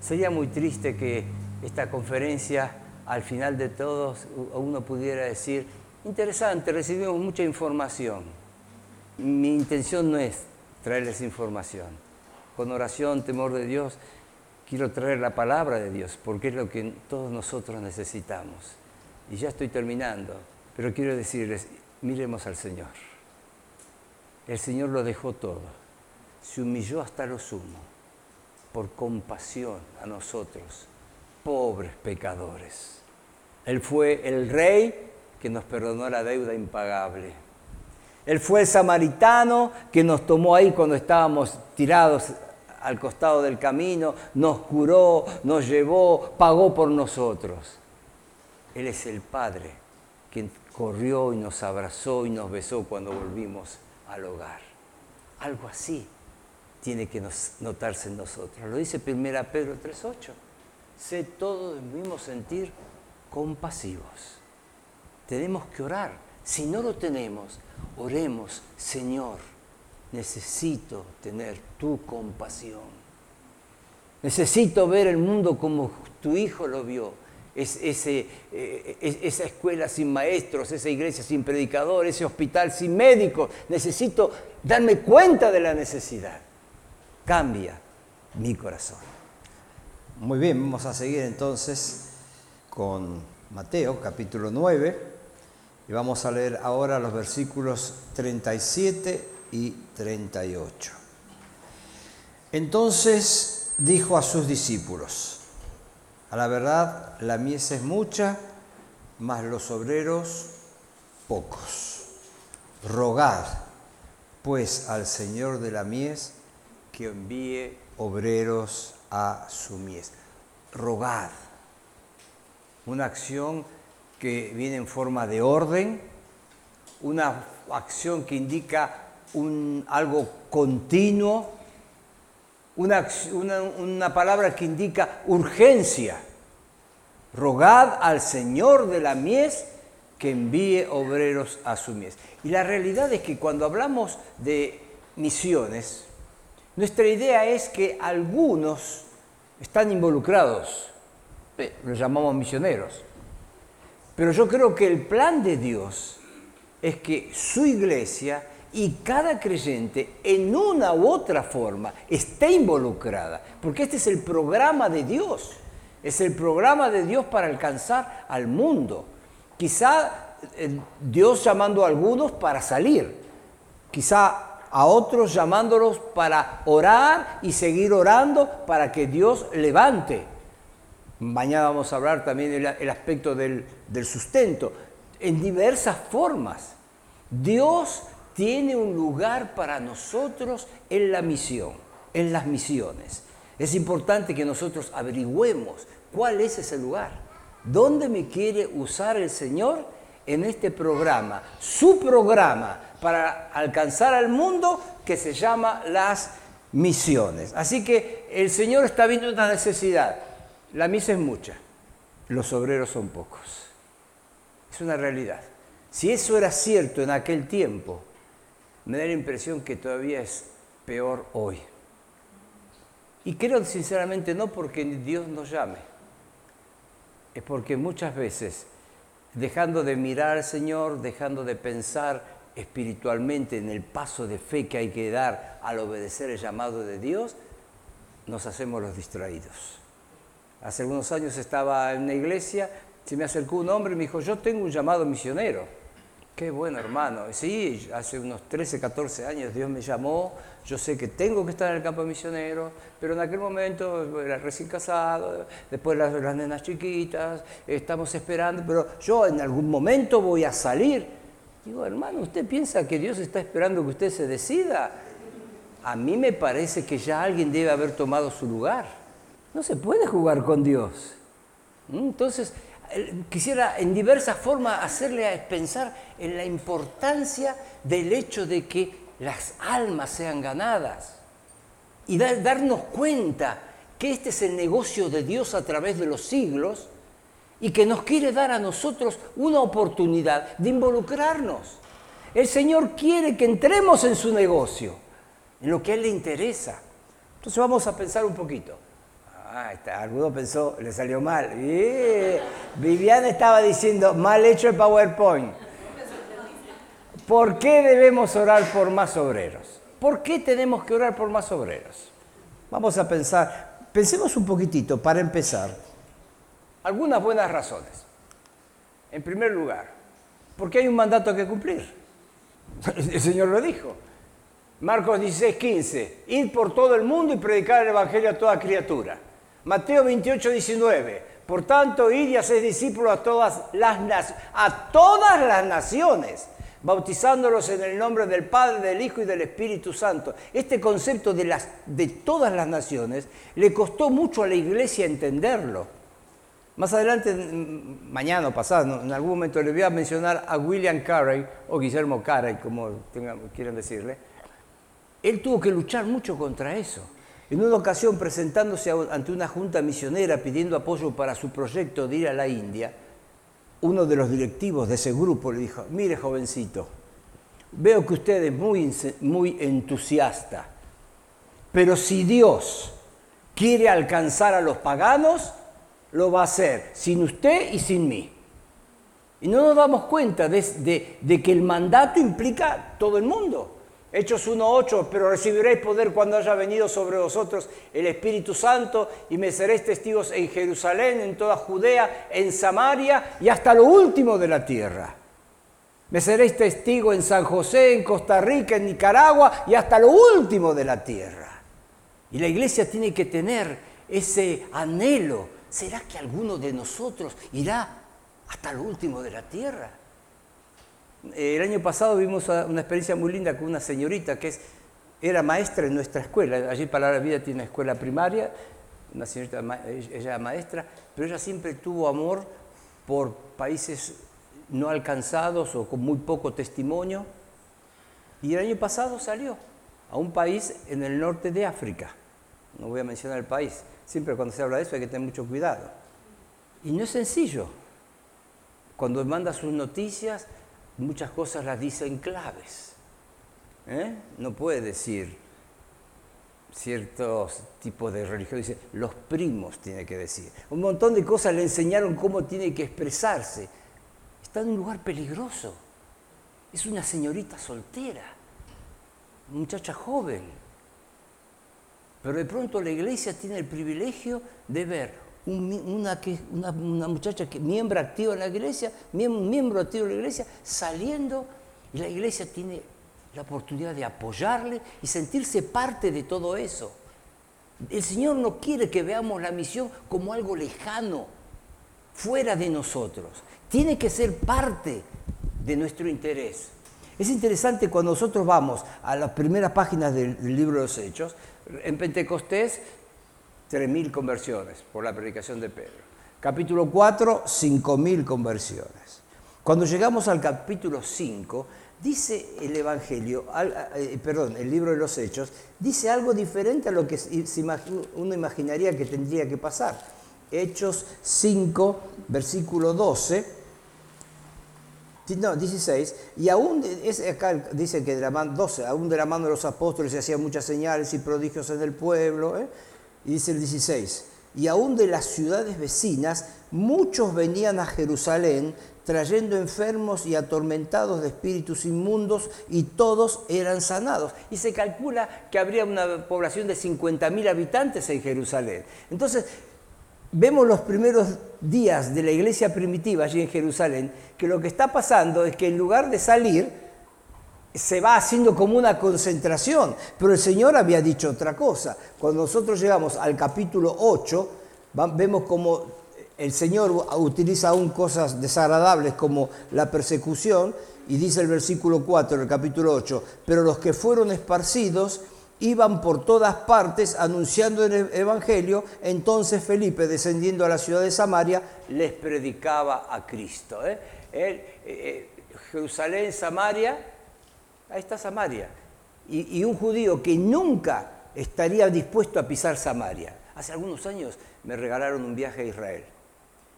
Sería muy triste que esta conferencia, al final de todos, uno pudiera decir, interesante, recibimos mucha información. Mi intención no es traerles información. Con oración, temor de Dios, quiero traer la palabra de Dios, porque es lo que todos nosotros necesitamos. Y ya estoy terminando, pero quiero decirles, miremos al Señor. El Señor lo dejó todo, se humilló hasta lo sumo, por compasión a nosotros, pobres pecadores. Él fue el rey que nos perdonó la deuda impagable. Él fue el samaritano que nos tomó ahí cuando estábamos tirados al costado del camino, nos curó, nos llevó, pagó por nosotros. Él es el Padre quien corrió y nos abrazó y nos besó cuando volvimos al hogar. Algo así tiene que notarse en nosotros. Lo dice 1 Pedro 3.8. Sé todo del mismo sentir compasivos. Tenemos que orar. Si no lo tenemos, oremos, Señor, necesito tener tu compasión. Necesito ver el mundo como tu Hijo lo vio ese, eh, esa escuela sin maestros, esa iglesia sin predicador, ese hospital sin médicos. Necesito darme cuenta de la necesidad. Cambia mi corazón. Muy bien, vamos a seguir entonces con Mateo capítulo 9 y vamos a leer ahora los versículos 37 y 38. Entonces dijo a sus discípulos, a la verdad, la mies es mucha, mas los obreros pocos. Rogad, pues, al Señor de la mies que envíe obreros a su mies. Rogad. Una acción que viene en forma de orden, una acción que indica un, algo continuo, una, palabra que indica urgencia. Rogad al Señor de la mies que envíe obreros a su mies. Y la realidad es que cuando hablamos de misiones, nuestra idea es que algunos están involucrados, los llamamos misioneros. Pero yo creo que el plan de Dios es que su iglesia y cada creyente en una u otra forma esté involucrada, porque este es el programa de Dios, es el programa de Dios para alcanzar al mundo. Quizá eh, Dios llamando a algunos para salir, quizá a otros llamándolos para orar y seguir orando para que Dios levante. Mañana vamos a hablar también del aspecto del, del sustento, en diversas formas. Dios tiene un lugar para nosotros en la misión, en las misiones. Es importante que nosotros averigüemos cuál es ese lugar. ¿Dónde me quiere usar el Señor en este programa? Su programa para alcanzar al mundo que se llama las misiones. Así que el Señor está viendo una necesidad. La misa es mucha, los obreros son pocos. Es una realidad. Si eso era cierto en aquel tiempo, me da la impresión que todavía es peor hoy. Y creo sinceramente no porque Dios nos llame, es porque muchas veces, dejando de mirar al Señor, dejando de pensar espiritualmente en el paso de fe que hay que dar al obedecer el llamado de Dios, nos hacemos los distraídos. Hace algunos años estaba en una iglesia, se me acercó un hombre y me dijo, yo tengo un llamado misionero. Qué bueno, hermano. Sí, hace unos 13, 14 años Dios me llamó. Yo sé que tengo que estar en el campo misionero, pero en aquel momento era recién casado, después las, las nenas chiquitas, estamos esperando, pero yo en algún momento voy a salir. Digo, hermano, ¿usted piensa que Dios está esperando que usted se decida? A mí me parece que ya alguien debe haber tomado su lugar. No se puede jugar con Dios. ¿Mm? Entonces, quisiera en diversas formas hacerle pensar en la importancia del hecho de que las almas sean ganadas y darnos cuenta que este es el negocio de Dios a través de los siglos y que nos quiere dar a nosotros una oportunidad de involucrarnos. El Señor quiere que entremos en su negocio, en lo que a Él le interesa. Entonces vamos a pensar un poquito. Ah, está, alguno pensó, le salió mal. Viviana estaba diciendo, mal hecho el PowerPoint. ¿Por qué debemos orar por más obreros? ¿Por qué tenemos que orar por más obreros? Vamos a pensar, pensemos un poquitito para empezar. Algunas buenas razones. En primer lugar, porque hay un mandato que cumplir. El Señor lo dijo. Marcos 16, 15. Ir por todo el mundo y predicar el Evangelio a toda criatura. Mateo 28, 19. Por tanto, id y haced discípulos a todas las, a todas las naciones bautizándolos en el nombre del Padre, del Hijo y del Espíritu Santo. Este concepto de, las, de todas las naciones le costó mucho a la iglesia entenderlo. Más adelante, mañana o pasado, en algún momento le voy a mencionar a William Carey, o Guillermo Carey, como quieran decirle. Él tuvo que luchar mucho contra eso. En una ocasión, presentándose ante una junta misionera pidiendo apoyo para su proyecto de ir a la India, uno de los directivos de ese grupo le dijo, mire jovencito, veo que usted es muy, muy entusiasta, pero si Dios quiere alcanzar a los paganos, lo va a hacer sin usted y sin mí. Y no nos damos cuenta de, de que el mandato implica todo el mundo. Hechos 1.8, pero recibiréis poder cuando haya venido sobre vosotros el Espíritu Santo y me seréis testigos en Jerusalén, en toda Judea, en Samaria y hasta lo último de la tierra. Me seréis testigo en San José, en Costa Rica, en Nicaragua y hasta lo último de la tierra. Y la iglesia tiene que tener ese anhelo. ¿Será que alguno de nosotros irá hasta lo último de la tierra? El año pasado vimos una experiencia muy linda con una señorita que es, era maestra en nuestra escuela. Allí Palabra Vida tiene una escuela primaria, una señorita, ella maestra, pero ella siempre tuvo amor por países no alcanzados o con muy poco testimonio. Y el año pasado salió a un país en el norte de África. No voy a mencionar el país. Siempre cuando se habla de eso hay que tener mucho cuidado. Y no es sencillo. Cuando manda sus noticias, muchas cosas las dice en claves. ¿eh? No puede decir ciertos tipos de religión, dice, los primos tiene que decir. Un montón de cosas le enseñaron cómo tiene que expresarse. Está en un lugar peligroso. Es una señorita soltera, muchacha joven. Pero de pronto la iglesia tiene el privilegio de ver una, una, muchacha que miembro activo en la iglesia, miembro, activo en la iglesia, saliendo y la iglesia tiene la oportunidad de apoyarle y sentirse parte de todo eso. El Señor no quiere que veamos la misión como algo lejano, fuera de nosotros. Tiene que ser parte de nuestro interés. Es interesante cuando nosotros vamos a las primeras páginas del libro de los Hechos, en Pentecostés 3.000 conversiones por la predicación de Pedro. Capítulo 4, 5.000 conversiones. Cuando llegamos al capítulo 5, dice el Evangelio, eh, perdón, el libro de los Hechos, dice algo diferente a lo que uno imaginaría que tendría que pasar. Hechos 5, versículo 12, no, 16, y aún, acá dice que de la mano, 12, aún de la mano de los apóstoles se hacían muchas señales y prodigios en el pueblo, ¿eh? Y dice el 16, y aún de las ciudades vecinas, muchos venían a Jerusalén trayendo enfermos y atormentados de espíritus inmundos y todos eran sanados. Y se calcula que habría una población de 50.000 habitantes en Jerusalén. Entonces, vemos los primeros días de la iglesia primitiva allí en Jerusalén, que lo que está pasando es que en lugar de salir, se va haciendo como una concentración, pero el Señor había dicho otra cosa. Cuando nosotros llegamos al capítulo 8, vemos como el Señor utiliza aún cosas desagradables como la persecución, y dice el versículo 4 del capítulo 8, pero los que fueron esparcidos iban por todas partes anunciando el Evangelio, entonces Felipe, descendiendo a la ciudad de Samaria, les predicaba a Cristo. ¿eh? Eh, eh, Jerusalén, Samaria, ahí está Samaria. Y, un judío que nunca estaría dispuesto a pisar Samaria. Hace algunos años me regalaron un viaje a Israel.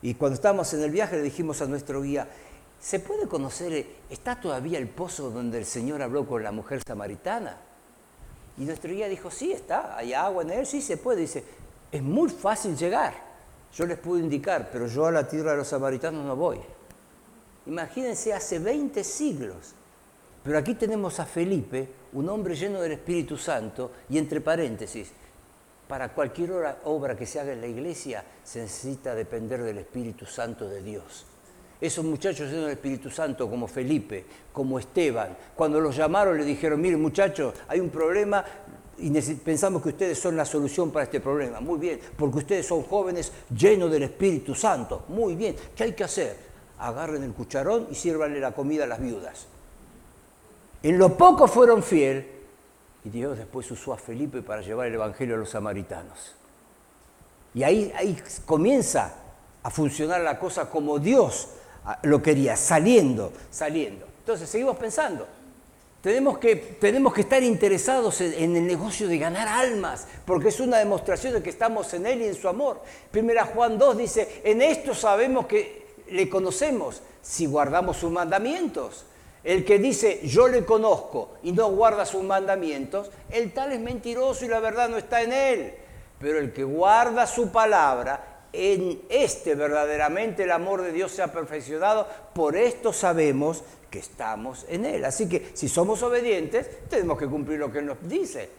Y cuando estábamos en el viaje le dijimos a nuestro guía, ¿se puede conocer, está todavía el pozo donde el Señor habló con la mujer samaritana? Y nuestro guía dijo, sí, está, hay agua en él, sí se puede. Dice, es muy fácil llegar. Yo les puedo indicar, pero yo a la tierra de los samaritanos no voy. Imagínense, hace 20 siglos. Pero aquí tenemos a Felipe, un hombre lleno del Espíritu Santo, y entre paréntesis, para cualquier obra que se haga en la iglesia se necesita depender del Espíritu Santo de Dios. Esos muchachos llenos del Espíritu Santo, como Felipe, como Esteban, cuando los llamaron le dijeron, miren muchachos, hay un problema y pensamos que ustedes son la solución para este problema. Muy bien, porque ustedes son jóvenes llenos del Espíritu Santo. Muy bien, ¿qué hay que hacer? Agarren el cucharón y sírvanle la comida a las viudas. En lo poco fueron fieles y Dios después usó a Felipe para llevar el Evangelio a los samaritanos. Y ahí, ahí comienza a funcionar la cosa como Dios lo quería, saliendo, saliendo. Entonces, seguimos pensando. Tenemos que, tenemos que estar interesados en, el negocio de ganar almas, porque es una demostración de que estamos en Él y en su amor. Primera Juan 2 dice, en esto sabemos que le conocemos si guardamos sus mandamientos. El que dice yo le conozco y no guarda sus mandamientos, el tal es mentiroso y la verdad no está en él. Pero el que guarda su palabra, en este verdaderamente el amor de Dios se ha perfeccionado, por esto sabemos que estamos en Él. Así que si somos obedientes, tenemos que cumplir lo que nos dice.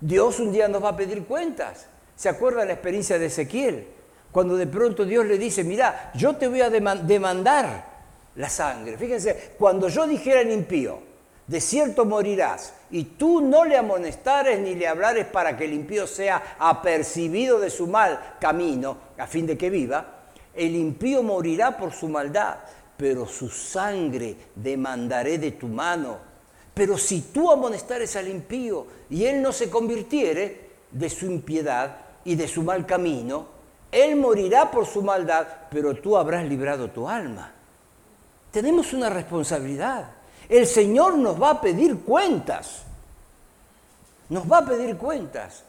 Dios un día nos va a pedir cuentas. ¿Se acuerda la experiencia de Ezequiel? Cuando de pronto Dios le dice, mira, yo te voy a demandar la sangre. Fíjense, cuando yo dijera al impío, de cierto morirás, y tú no le amonestares ni le hablares para que el impío sea apercibido de su mal camino, a fin de que viva, el impío morirá por su maldad, pero su sangre demandaré de tu mano. Pero si tú amonestares al impío y él no se convirtiere de su impiedad y de su mal camino, él morirá por su maldad, pero tú habrás librado tu alma. Tenemos una responsabilidad. El Señor nos va a pedir cuentas. Nos va a pedir cuentas.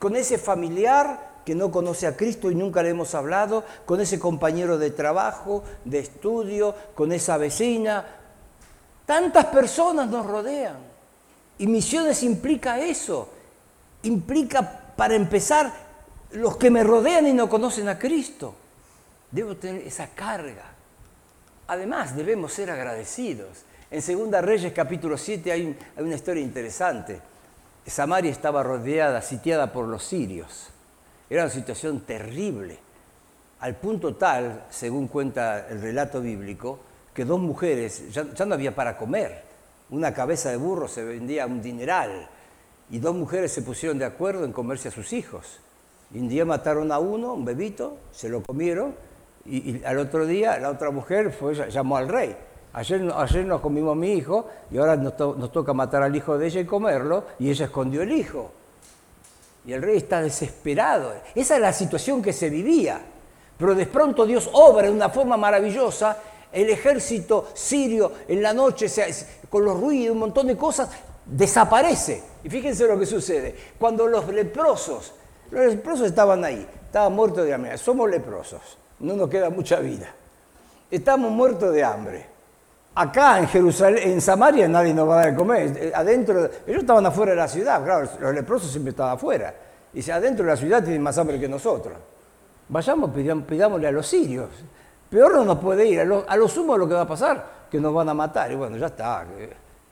Con ese familiar que no conoce a Cristo y nunca le hemos hablado, con ese compañero de trabajo, de estudio, con esa vecina. Tantas personas nos rodean. Y misiones implica eso. Implica, para empezar, los que me rodean y no conocen a Cristo. Debo tener esa carga. Además, debemos ser agradecidos. En Segunda Reyes capítulo 7 hay, una historia interesante. Samaria estaba rodeada, sitiada por los sirios. Era una situación terrible, al punto tal, según cuenta el relato bíblico, que dos mujeres, ya, no había para comer, una cabeza de burro se vendía un dineral, y dos mujeres se pusieron de acuerdo en comerse a sus hijos. Un día mataron a uno, un bebito, se lo comieron, y, al otro día la otra mujer fue, llamó al rey Ayer, ayer nos comimos a mi hijo y ahora nos, toca matar al hijo de ella y comerlo, y ella escondió el hijo. Y el rey está desesperado. Esa es la situación que se vivía. Pero de pronto Dios obra de una forma maravillosa. El ejército sirio en la noche, con los ruidos, y un montón de cosas, desaparece. Y fíjense lo que sucede. Cuando los leprosos, los leprosos estaban ahí, estaban muertos de hambre. Somos leprosos, no nos queda mucha vida. Estamos muertos de hambre. Acá en Jerusalén, en Samaria nadie nos va a dar de comer. Eh, adentro, ellos estaban afuera de la ciudad, claro, los leprosos siempre estaban afuera. Y si adentro de la ciudad tienen más hambre que nosotros. Vayamos, pidámosle a los sirios. Peor no nos puede ir. A lo, a lo sumo lo que va a pasar, que nos van a matar. Y bueno, ya está.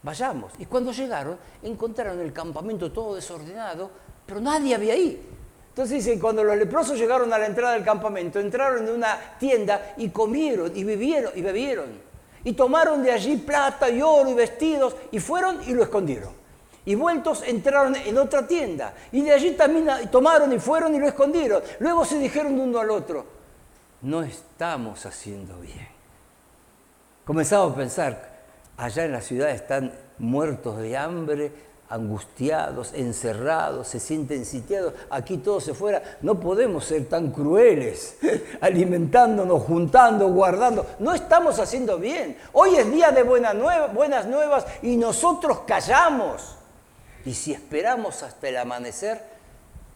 Vayamos. Y cuando llegaron, encontraron el campamento todo desordenado, pero nadie había ahí. Entonces dice, cuando los leprosos llegaron a la entrada del campamento, entraron en una tienda y comieron y vivieron y bebieron. Y tomaron de allí plata y oro y vestidos y fueron y lo escondieron. Y vueltos entraron en otra tienda. Y de allí también tomaron y fueron y lo escondieron. Luego se dijeron uno al otro, no estamos haciendo bien. Comenzamos a pensar, allá en la ciudad están muertos de hambre, angustiados, encerrados, se sienten sitiados, aquí todo se fuera. No podemos ser tan crueles, alimentándonos, juntando, guardando. No estamos haciendo bien. Hoy es día de buenas nuevas y nosotros callamos. Y si esperamos hasta el amanecer,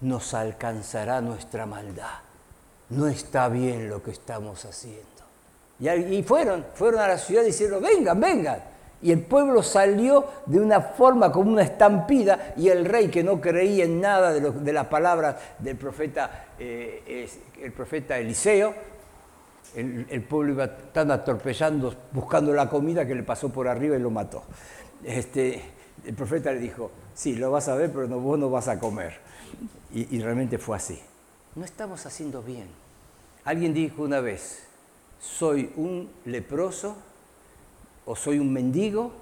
nos alcanzará nuestra maldad. No está bien lo que estamos haciendo. Y fueron, fueron a la ciudad diciendo, vengan, vengan. Y el pueblo salió de una forma como una estampida y el rey que no creía en nada de, de las palabras del profeta, eh, el profeta Eliseo, el, pueblo iba tan atorpellando buscando la comida que le pasó por arriba y lo mató. Este, el profeta le dijo, sí, lo vas a ver, pero no, vos no vas a comer. Y, y realmente fue así. No estamos haciendo bien. Alguien dijo una vez, soy un leproso o soy un mendigo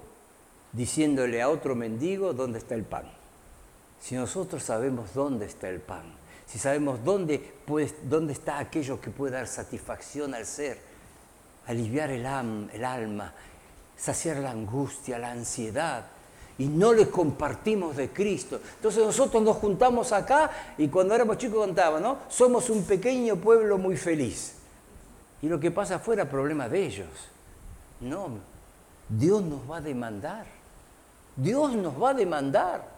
diciéndole a otro mendigo dónde está el pan. Si nosotros sabemos dónde está el pan, si sabemos dónde, dónde está aquello que puede dar satisfacción al ser, aliviar el, alma, saciar la angustia, la ansiedad, y no le compartimos de Cristo. Entonces nosotros nos juntamos acá y cuando éramos chicos contaban, ¿no? Somos un pequeño pueblo muy feliz. Y lo que pasa afuera, problema de ellos. No, Dios nos va a demandar. Dios nos va a demandar.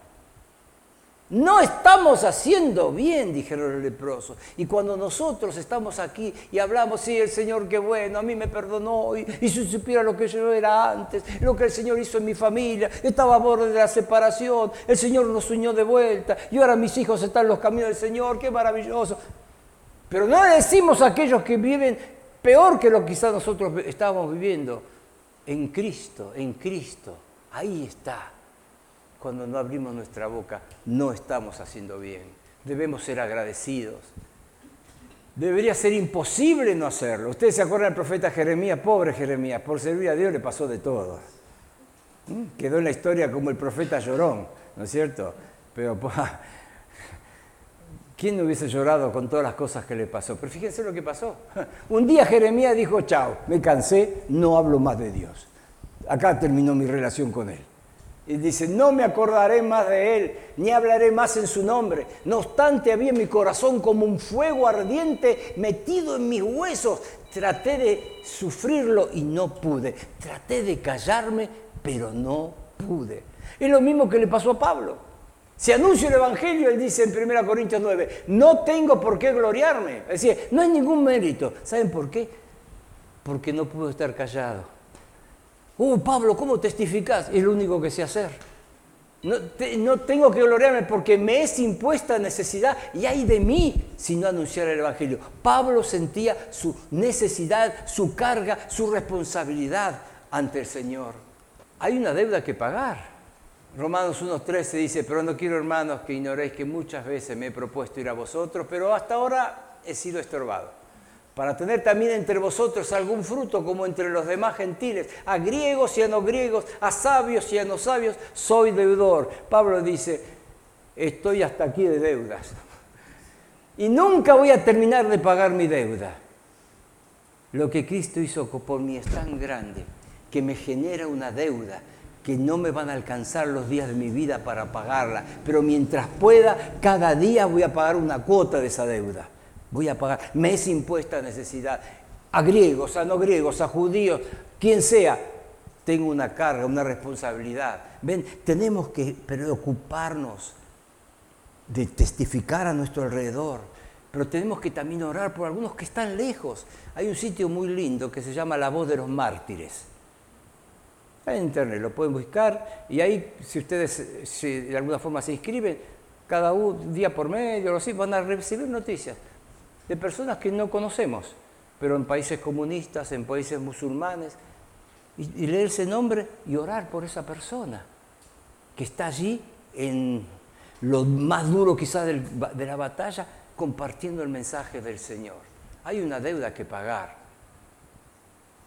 No estamos haciendo bien, dijeron los leprosos. Y cuando nosotros estamos aquí y hablamos, sí, el Señor qué bueno, a mí me perdonó, y, si supiera lo que yo era antes, lo que el Señor hizo en mi familia, estaba a borde de la separación, el Señor nos unió de vuelta, y ahora mis hijos están en los caminos del Señor, qué maravilloso. Pero no decimos a aquellos que viven peor que lo que quizás nosotros estábamos viviendo en Cristo, en Cristo. Ahí está. Cuando no abrimos nuestra boca, no estamos haciendo bien. Debemos ser agradecidos. Debería ser imposible no hacerlo. Ustedes se acuerdan del profeta Jeremías, pobre Jeremías, por servir a Dios le pasó de todo. ¿Mm? Quedó en la historia como el profeta llorón, ¿no es cierto? Pero ¿quién no hubiese llorado con todas las cosas que le pasó? Pero fíjense lo que pasó. Un día Jeremías dijo, chao, me cansé, no hablo más de Dios. Acá terminó mi relación con Él. Y dice, no me acordaré más de Él, ni hablaré más en su nombre. No obstante, había en mi corazón como un fuego ardiente metido en mis huesos. Traté de sufrirlo y no pude. Traté de callarme, pero no pude. Es lo mismo que le pasó a Pablo. Si anuncio el Evangelio, él dice en 1 Corintios 9, no tengo por qué gloriarme. Es decir, no hay ningún mérito. ¿Saben por qué? Porque no puedo estar callado. Uh, Pablo, ¿cómo testificas? Es lo único que sé hacer. No, no, tengo que gloriarme porque me es impuesta necesidad y hay de mí si no anunciar el Evangelio. Pablo sentía su necesidad, su carga, su responsabilidad ante el Señor. Hay una deuda que pagar. Romanos 1.13 dice, pero no quiero hermanos que ignoréis que muchas veces me he propuesto ir a vosotros, pero hasta ahora he sido estorbado, para tener también entre vosotros algún fruto como entre los demás gentiles, a griegos y a no griegos, a sabios y a no sabios, soy deudor. Pablo dice, estoy hasta aquí de deudas y nunca voy a terminar de pagar mi deuda. Lo que Cristo hizo por mí es tan grande que me genera una deuda que no me van a alcanzar los días de mi vida para pagarla, pero mientras pueda, cada día voy a pagar una cuota de esa deuda. Voy a pagar, me es impuesta necesidad. A griegos, a no griegos, a judíos, quien sea, tengo una carga, una responsabilidad. Ven, tenemos que preocuparnos de testificar a nuestro alrededor, pero tenemos que también orar por algunos que están lejos. Hay un sitio muy lindo que se llama La Voz de los Mártires en internet, lo pueden buscar y ahí si ustedes de alguna forma se inscriben, cada día por medio o así, van a recibir noticias de personas que no conocemos, pero en países comunistas, en países musulmanes, y, leer ese nombre y orar por esa persona que está allí en lo más duro quizás de la batalla, compartiendo el mensaje del Señor. Hay una deuda que pagar,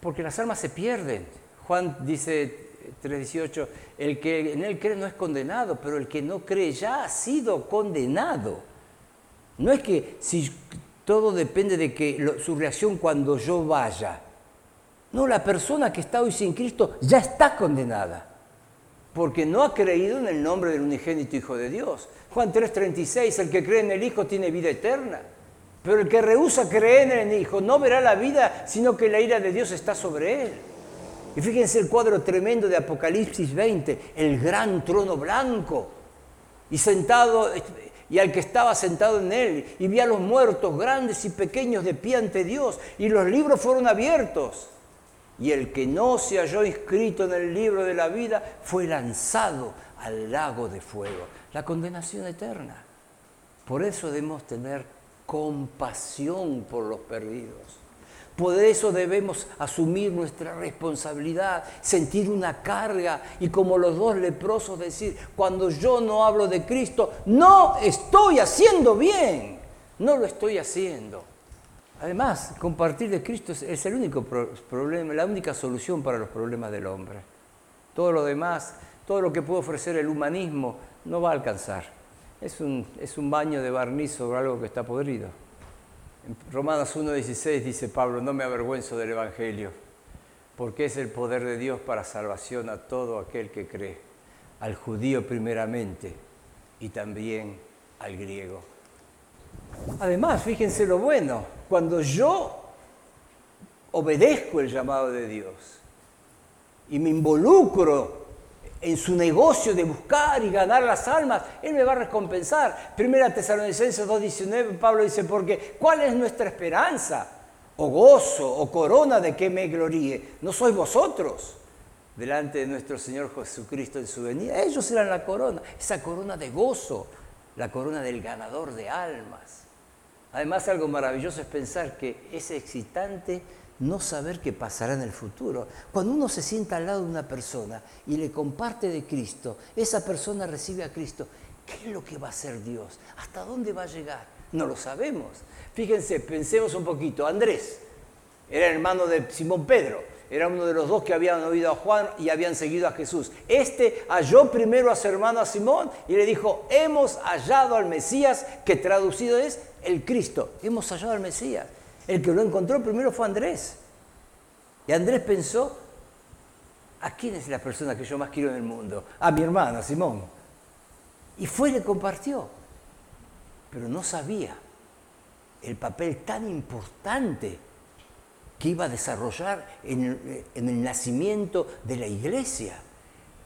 porque las almas se pierden Juan dice 3.18, el que en él cree no es condenado, pero el que no cree ya ha sido condenado. No es que si todo depende de que su reacción cuando yo vaya. No, la persona que está hoy sin Cristo ya está condenada. porque no ha creído en el nombre del unigénito Hijo de Dios. Juan 3:36, el que cree en el Hijo tiene vida eterna. Pero el que rehúsa creer en el Hijo no verá la vida, sino que la ira de Dios está sobre él. Y fíjense el cuadro tremendo de Apocalipsis 20, el gran trono blanco. Y sentado, y al que estaba sentado en él, y vi a los muertos, grandes y pequeños, de pie ante Dios, y los libros fueron abiertos. Y el que no se halló inscrito en el libro de la vida fue lanzado al lago de fuego, la condenación eterna. Por eso debemos tener compasión por los perdidos. Por eso debemos asumir nuestra responsabilidad, sentir una carga y como los dos leprosos decir, cuando yo no hablo de Cristo, no estoy haciendo bien, no lo estoy haciendo. Además, compartir de Cristo es el único problema, la única solución para los problemas del hombre. Todo lo demás, todo lo que puede ofrecer el humanismo, no va a alcanzar. Es un, es un baño de barniz sobre algo que está podrido. En Romanos 1.16 dice Pablo, no me avergüenzo del Evangelio, porque es el poder de Dios para salvación a todo aquel que cree, al judío primeramente y también al griego. Además, fíjense lo bueno, cuando yo obedezco el llamado de Dios y me involucro en su negocio de buscar y ganar las almas, Él me va a recompensar. Primera Tesalonicenses 2.19, Pablo dice, porque ¿cuál es nuestra esperanza? O gozo, o corona de que me gloríe. No sois vosotros delante de nuestro Señor Jesucristo en su venida. Ellos serán la corona, esa corona de gozo, la corona del ganador de almas. Además, algo maravilloso es pensar que ese excitante no saber qué pasará en el futuro. Cuando uno se sienta al lado de una persona y le comparte de Cristo, esa persona recibe a Cristo. ¿Qué es lo que va a hacer Dios? ¿Hasta dónde va a llegar? No lo sabemos. Fíjense, pensemos un poquito. Andrés era hermano de Simón Pedro. Era uno de los dos que habían oído a Juan y habían seguido a Jesús. Este halló primero a su hermano a Simón y le dijo, hemos hallado al Mesías, que traducido es el Cristo. Hemos hallado al Mesías. El que lo encontró primero fue Andrés. Y Andrés pensó, ¿a quién es la persona que yo más quiero en el mundo? A mi hermana, Simón. Y fue y le compartió. Pero no sabía el papel tan importante que iba a desarrollar en en el nacimiento de la iglesia.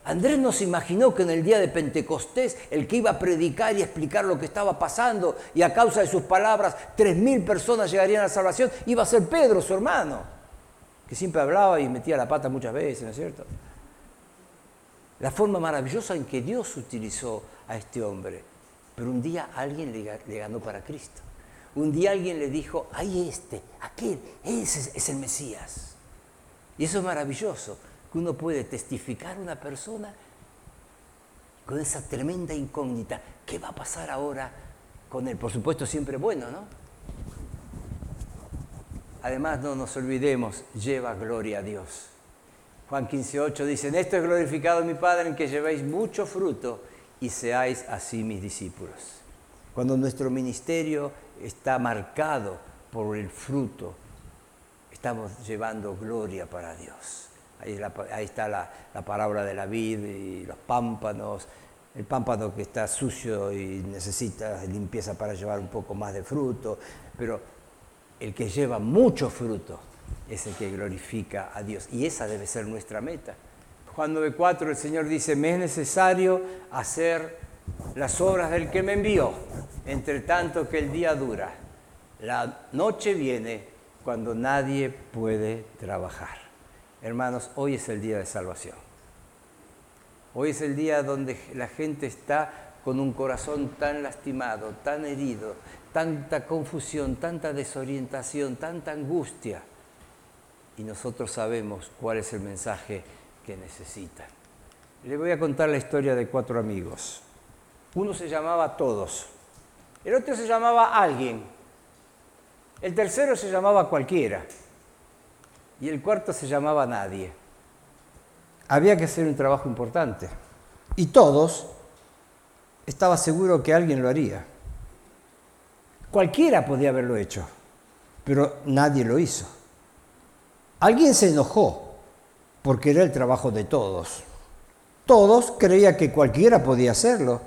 Andrés no se imaginó que en el día de Pentecostés el que iba a predicar y explicar lo que estaba pasando y a causa de sus palabras tres mil personas llegarían a la salvación iba a ser Pedro, su hermano, que siempre hablaba y metía la pata muchas veces, ¿no es cierto? La forma maravillosa en que Dios utilizó a este hombre. Pero un día alguien le, ganó para Cristo. Un día alguien le dijo, ahí este, aquel, ese es el Mesías. Y eso es maravilloso uno puede testificar a una persona con esa tremenda incógnita. ¿Qué va a pasar ahora con él? Por supuesto, siempre bueno, ¿no? Además, no nos olvidemos, lleva gloria a Dios. Juan 15.8 dice, en esto es glorificado mi Padre en que llevéis mucho fruto y seáis así mis discípulos. Cuando nuestro ministerio está marcado por el fruto, estamos llevando gloria para Dios. Ahí, está la, parábola de la vid y los pámpanos, el pámpano que está sucio y necesita limpieza para llevar un poco más de fruto, pero el que lleva mucho fruto es el que glorifica a Dios. Y esa debe ser nuestra meta. Juan 9.4 el Señor dice, me es necesario hacer las obras del que me envió, entre tanto que el día dura. La noche viene cuando nadie puede trabajar. Hermanos, hoy es el día de salvación. Hoy es el día donde la gente está con un corazón tan lastimado, tan herido, tanta confusión, tanta desorientación, tanta angustia. Y nosotros sabemos cuál es el mensaje que necesitan. Les voy a contar la historia de cuatro amigos. Uno se llamaba Todos, el otro se llamaba Alguien, el tercero se llamaba Cualquiera y el cuarto se llamaba Nadie. Había que hacer un trabajo importante y todos estaba seguro que alguien lo haría. Cualquiera podía haberlo hecho, pero nadie lo hizo. Alguien se enojó porque era el trabajo de todos. Todos creían que cualquiera podía hacerlo,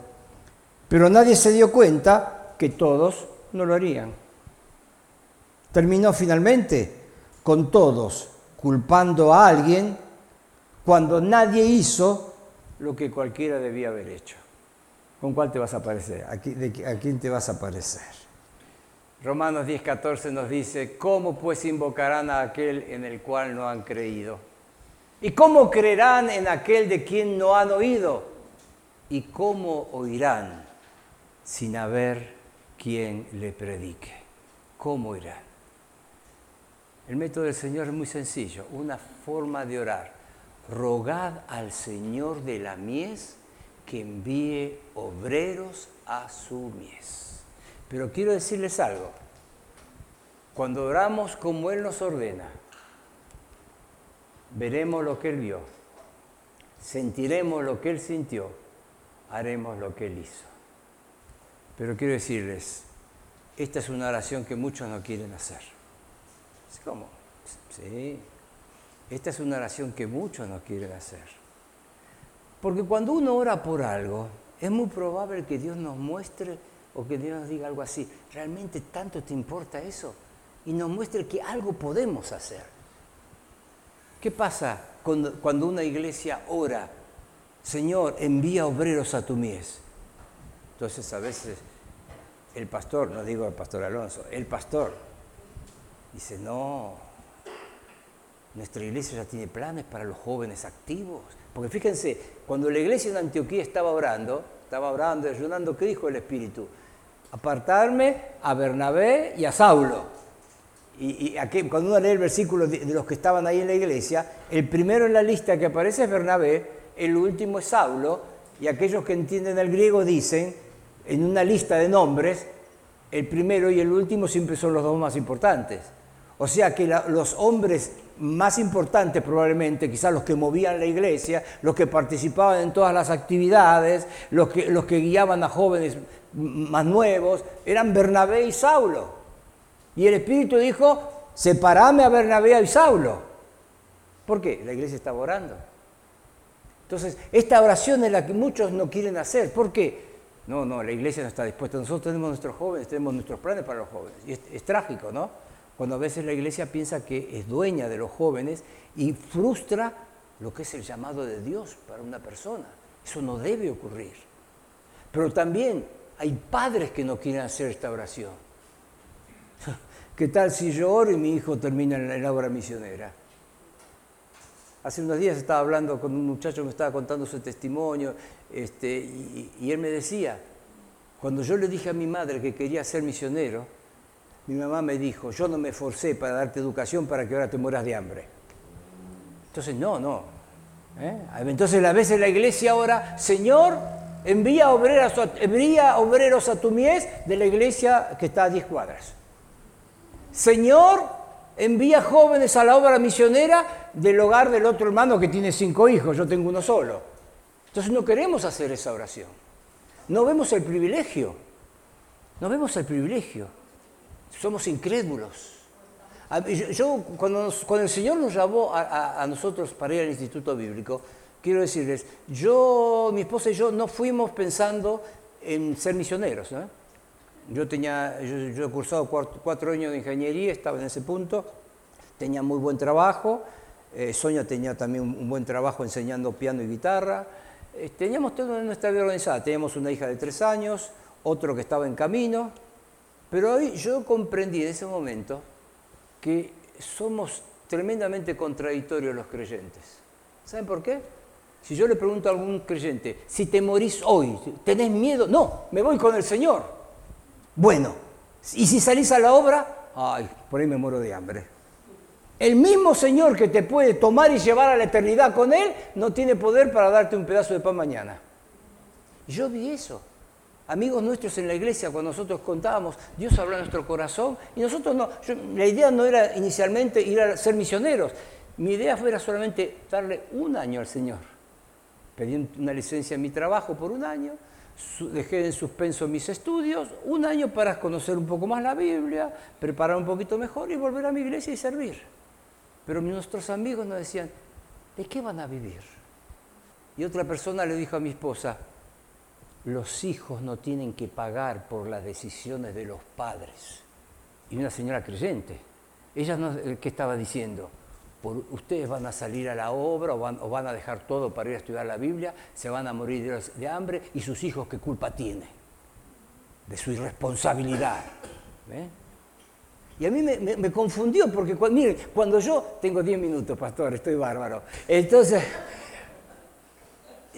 pero nadie se dio cuenta que todos no lo harían. Terminó finalmente con todos culpando a alguien cuando nadie hizo lo que cualquiera debía haber hecho. ¿Con cuál te vas a parecer? ¿A quién te vas a parecer? Romanos 10:14 nos dice, ¿cómo pues invocarán a aquel en el cual no han creído? ¿Y cómo creerán en aquel de quien no han oído? ¿Y cómo oirán sin haber quien le predique? ¿Cómo oirán? El método del Señor es muy sencillo, una forma de orar. Rogad al Señor de la mies que envíe obreros a su mies. Pero quiero decirles algo, cuando oramos como Él nos ordena, veremos lo que Él vio, sentiremos lo que Él sintió, haremos lo que Él hizo. Pero quiero decirles, esta es una oración que muchos no quieren hacer. ¿Cómo? Sí. Esta es una oración que muchos no quieren hacer. Porque cuando uno ora por algo, es muy probable que Dios nos muestre o que Dios nos diga algo así. ¿Realmente tanto te importa eso? Y nos muestre que algo podemos hacer. ¿Qué pasa cuando, cuando una iglesia ora? Señor, envía obreros a tu mies. Entonces a veces el pastor, no digo el pastor Alonso, el pastor dice, no, nuestra iglesia ya tiene planes para los jóvenes activos. Porque fíjense, cuando la iglesia en Antioquía estaba orando, estaba orando y ayunando, ¿qué dijo el Espíritu? Apartarme a Bernabé y a Saulo. Y, cuando uno lee el versículo de, de, los que estaban ahí en la iglesia, el primero en la lista que aparece es Bernabé, el último es Saulo, y aquellos que entienden el griego dicen, en una lista de nombres, el primero y el último siempre son los dos más importantes. O sea que los hombres más importantes probablemente, quizás los que movían la iglesia, los que participaban en todas las actividades, los que, guiaban a jóvenes más nuevos, eran Bernabé y Saulo. Y el Espíritu dijo, separame a Bernabé y Saulo. ¿Por qué? La iglesia estaba orando. Entonces, esta oración es la que muchos no quieren hacer. ¿Por qué? No, no, la iglesia no está dispuesta. Nosotros tenemos nuestros jóvenes, tenemos nuestros planes para los jóvenes. Y es trágico, ¿no? Cuando a veces la iglesia piensa que es dueña de los jóvenes y frustra lo que es el llamado de Dios para una persona. Eso no debe ocurrir. Pero también hay padres que no quieren hacer esta oración. ¿Qué tal si yo oro y mi hijo termina en la obra misionera? Hace unos días estaba hablando con un muchacho me estaba contando su testimonio este, y, y él me decía, cuando yo le dije a mi madre que quería ser misionero, mi mamá me dijo, yo no me forcé para darte educación para que ahora te mueras de hambre. Entonces, no, no. ¿Eh? Entonces, a veces la iglesia ahora, Señor, envía obreros, envía obreros a tu mies de la iglesia que está a 10 cuadras. Señor, envía jóvenes a la obra misionera del hogar del otro hermano que tiene cinco hijos, yo tengo uno solo. Entonces no queremos hacer esa oración. No vemos el privilegio. No vemos el privilegio somos incrédulos. Yo, cuando, el Señor nos llamó a, nosotros para ir al Instituto Bíblico, quiero decirles, yo, mi esposa y yo no fuimos pensando en ser misioneros. Yo, tenía, yo, he cursado cuatro, años de ingeniería, estaba en ese punto, tenía muy buen trabajo, eh, Sonia tenía también un, buen trabajo enseñando piano y guitarra, eh, teníamos toda nuestra vida organizada, teníamos una hija de tres años, otro que estaba en camino, pero hoy yo comprendí en ese momento que somos tremendamente contradictorios los creyentes. ¿Saben por qué? Si yo le pregunto a algún creyente, si te morís hoy, ¿tenés miedo? No, me voy con el Señor. Bueno, ¿y si salís a la obra? Ay, por ahí me muero de hambre. El mismo Señor que te puede tomar y llevar a la eternidad con Él, no tiene poder para darte un pedazo de pan mañana. Yo vi eso amigos nuestros en la iglesia, cuando nosotros contábamos, Dios habló en nuestro corazón y nosotros no, la idea no era inicialmente ir a ser misioneros, mi idea era solamente darle un año al Señor. Pedí una licencia en mi trabajo por un año, dejé en suspenso mis estudios, un año para conocer un poco más la Biblia, preparar un poquito mejor y volver a mi iglesia y servir. Pero nuestros amigos nos decían, ¿de qué van a vivir? Y otra persona le dijo a mi esposa, los hijos no tienen que pagar por las decisiones de los padres. Y una señora creyente. Ella no, ¿qué estaba diciendo? Por, ustedes van a salir a la obra o van, a dejar todo para ir a estudiar la Biblia, se van a morir de, hambre y sus hijos qué culpa tienen de su irresponsabilidad. Y a mí me, confundió porque, mire, cuando yo tengo 10 minutos, pastor, estoy bárbaro. Entonces,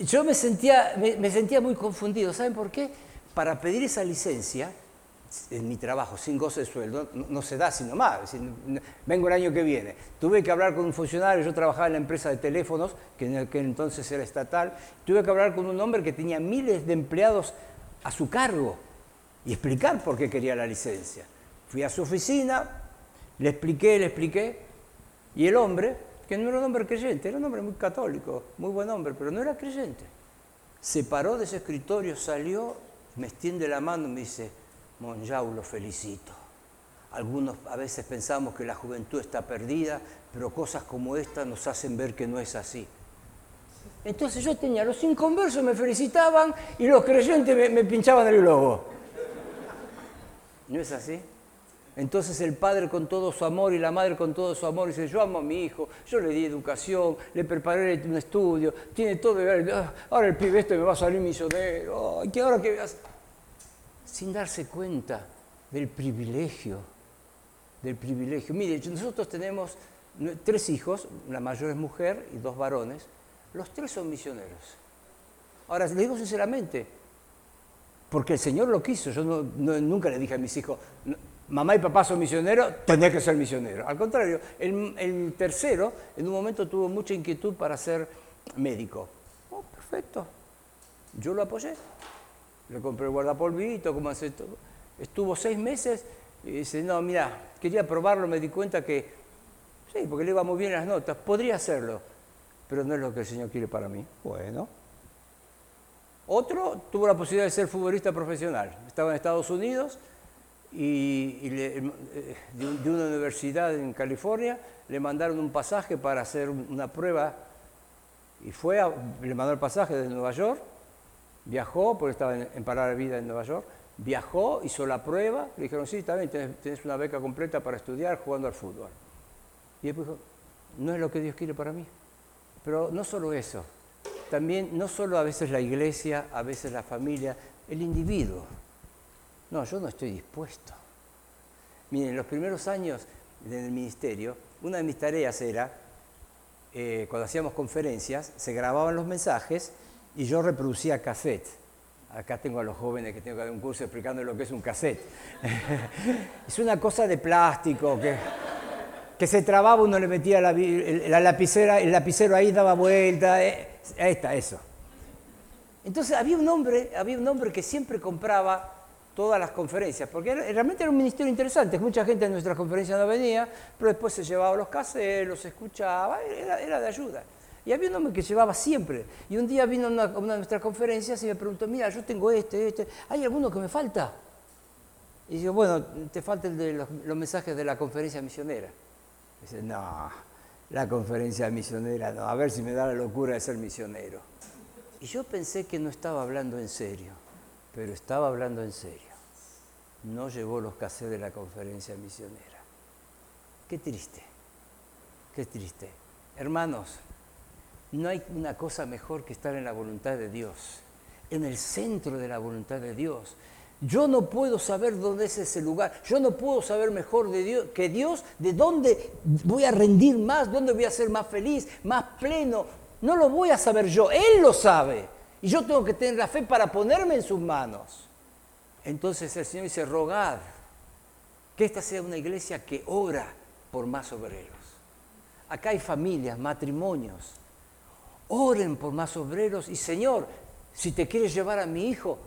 yo me sentía, me, sentía muy confundido. ¿Saben por qué? Para pedir esa licencia, en mi trabajo, sin goce de sueldo, no, se da sino más. vengo el año que viene. Tuve que hablar con un funcionario, yo trabajaba en la empresa de teléfonos, que en aquel entonces era estatal. Tuve que hablar con un hombre que tenía miles de empleados a su cargo y explicar por qué quería la licencia. Fui a su oficina, le expliqué, le expliqué, y el hombre que no era un hombre creyente, era un hombre muy católico, muy buen hombre, pero no era creyente. Se paró de ese escritorio, salió, me extiende la mano y me dice, Monjau, lo felicito. Algunos a veces pensamos que la juventud está perdida, pero cosas como esta nos hacen ver que no es así. Entonces yo tenía los inconversos, me felicitaban y los creyentes me, me pinchaban el globo. ¿No es así? Entonces el padre con todo su amor y la madre con todo su amor dice, yo amo a mi hijo, yo le di educación, le preparé un estudio, tiene todo, ah, ahora el pibe este me va a salir misionero, ¿qué ahora que veas? Sin darse cuenta del privilegio, del privilegio. Mire, nosotros tenemos tres hijos, la mayor es mujer y dos varones, los tres son misioneros. Ahora, le digo sinceramente, porque el Señor lo quiso, yo nunca le dije a mis hijos, mamá y papá son misioneros, tenés que ser misionero. Al contrario, el, tercero en un momento tuvo mucha inquietud para ser médico. Oh, perfecto. Yo lo apoyé. Le compré el guardapolvito, como hace todo. Estuvo seis meses y dice, no, mira, quería probarlo, me di cuenta que, sí, porque le iba muy bien las notas, podría hacerlo, pero no es lo que el Señor quiere para mí. Bueno. Otro tuvo la posibilidad de ser futbolista profesional. Estaba en Estados Unidos, y, eh, de, una universidad en California le mandaron un pasaje para hacer una prueba y fue, le mandó el pasaje de Nueva York, viajó, porque estaba en, parar de vida en Nueva York, viajó, hizo la prueba, le dijeron, sí, está bien, tienes, una beca completa para estudiar jugando al fútbol. Y después dijo, no es lo que Dios quiere para mí. Pero no solo eso, también no solo a veces la iglesia, a veces la familia, el individuo. No, yo no estoy dispuesto. Miren, en los primeros años del ministerio, una de mis tareas era, eh, cuando hacíamos conferencias, se grababan los mensajes y yo reproducía cassette. Acá tengo a los jóvenes que tengo que dar un curso explicando lo que es un cassette. es una cosa de plástico que, que se trababa, uno le metía la, lapicera, el lapicero ahí daba vuelta. Eh, ahí está, eso. Entonces había un hombre, había un hombre que siempre compraba todas las conferencias, porque realmente era un ministerio interesante, mucha gente en nuestras conferencias no venía, pero después se llevaba los caseros, los escuchaba, era, de ayuda. Y había un hombre que llevaba siempre. Y un día vino a una, de nuestras conferencias y me preguntó, mira, yo tengo este, este, ¿hay alguno que me falta? Y digo, bueno, te falta el de los, mensajes de la conferencia misionera. dice, no, la conferencia misionera, no, a ver si me da la locura de ser misionero. Y yo pensé que no estaba hablando en serio, pero estaba hablando en serio no llevó los cassettes de la conferencia misionera. Qué triste, qué triste. Hermanos, no hay una cosa mejor que estar en la voluntad de Dios, en el centro de la voluntad de Dios. Yo no puedo saber dónde es ese lugar. Yo no puedo saber mejor de Dios que Dios de dónde voy a rendir más, dónde voy a ser más feliz, más pleno. No lo voy a saber yo, Él lo sabe. Y yo tengo que tener la fe para ponerme en sus manos. Entonces el Señor dice, rogad que esta sea una iglesia que ora por más obreros. Acá hay familias, matrimonios. Oren por más obreros y Señor, si te quieres llevar a mi hijo,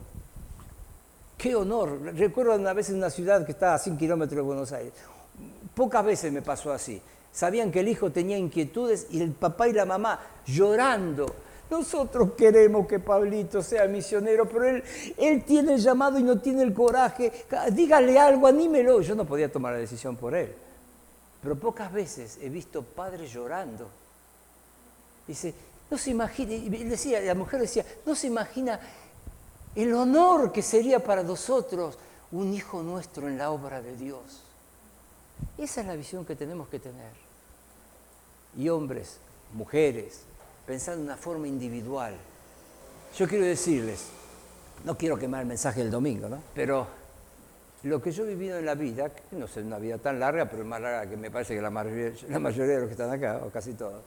qué honor. Recuerdo una vez en una ciudad que está a 100 kilómetros de Buenos Aires. Pocas veces me pasó así. Sabían que el hijo tenía inquietudes y el papá y la mamá llorando nosotros queremos que Pablito sea misionero, pero él, él tiene el llamado y no tiene el coraje. Dígale algo, anímelo. Yo no podía tomar la decisión por él. Pero pocas veces he visto padres llorando. Dice, no se imagina, y decía, la mujer decía, no se imagina el honor que sería para nosotros un hijo nuestro en la obra de Dios. Esa es la visión que tenemos que tener. Y hombres, mujeres, pensando de una forma individual. Yo quiero decirles, no quiero quemar el mensaje del domingo, ¿no? Pero lo que yo he vivido en la vida, no sé, una vida tan larga, pero más larga que me parece que la mayoría, de los que están acá, o casi todos,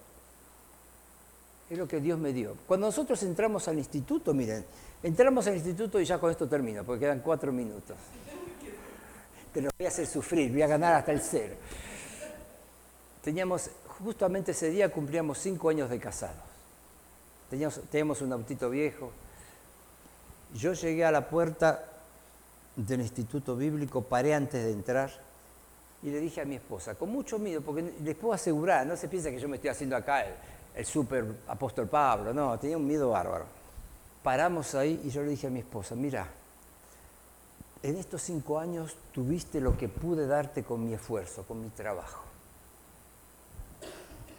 es lo que Dios me dio. Cuando nosotros entramos al instituto, miren, entramos al instituto y ya con esto termino, porque quedan cuatro minutos. Te lo voy a hacer sufrir, voy a ganar hasta el cero. Teníamos, justamente ese día cumplíamos cinco años de casados. Teníamos, teníamos un autito viejo. Yo llegué a la puerta del instituto bíblico, paré antes de entrar y le dije a mi esposa, con mucho miedo, porque les puedo asegurar, no se piensa que yo me estoy haciendo acá el, el super apóstol Pablo, no, tenía un miedo bárbaro. Paramos ahí y yo le dije a mi esposa, mira, en estos cinco años tuviste lo que pude darte con mi esfuerzo, con mi trabajo.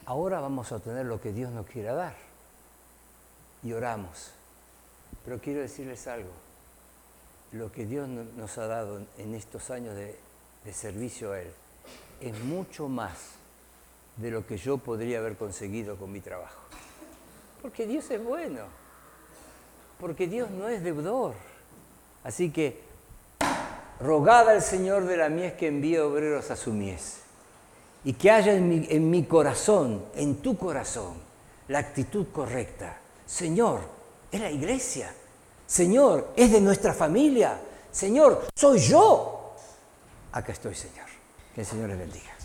Ahora vamos a obtener lo que Dios nos quiera dar. Y oramos. Pero quiero decirles algo. Lo que Dios nos ha dado en estos años de, servicio a Él es mucho más de lo que yo podría haber conseguido con mi trabajo. Porque Dios es bueno, porque Dios no es deudor. Así que rogad al Señor de la mies que envíe obreros a su mies y que haya en mi corazón, en tu corazón, la actitud correcta. Señor, es la iglesia. Señor, es de nuestra familia. Señor, soy yo. Acá estoy, Señor. Que el Señor les bendiga.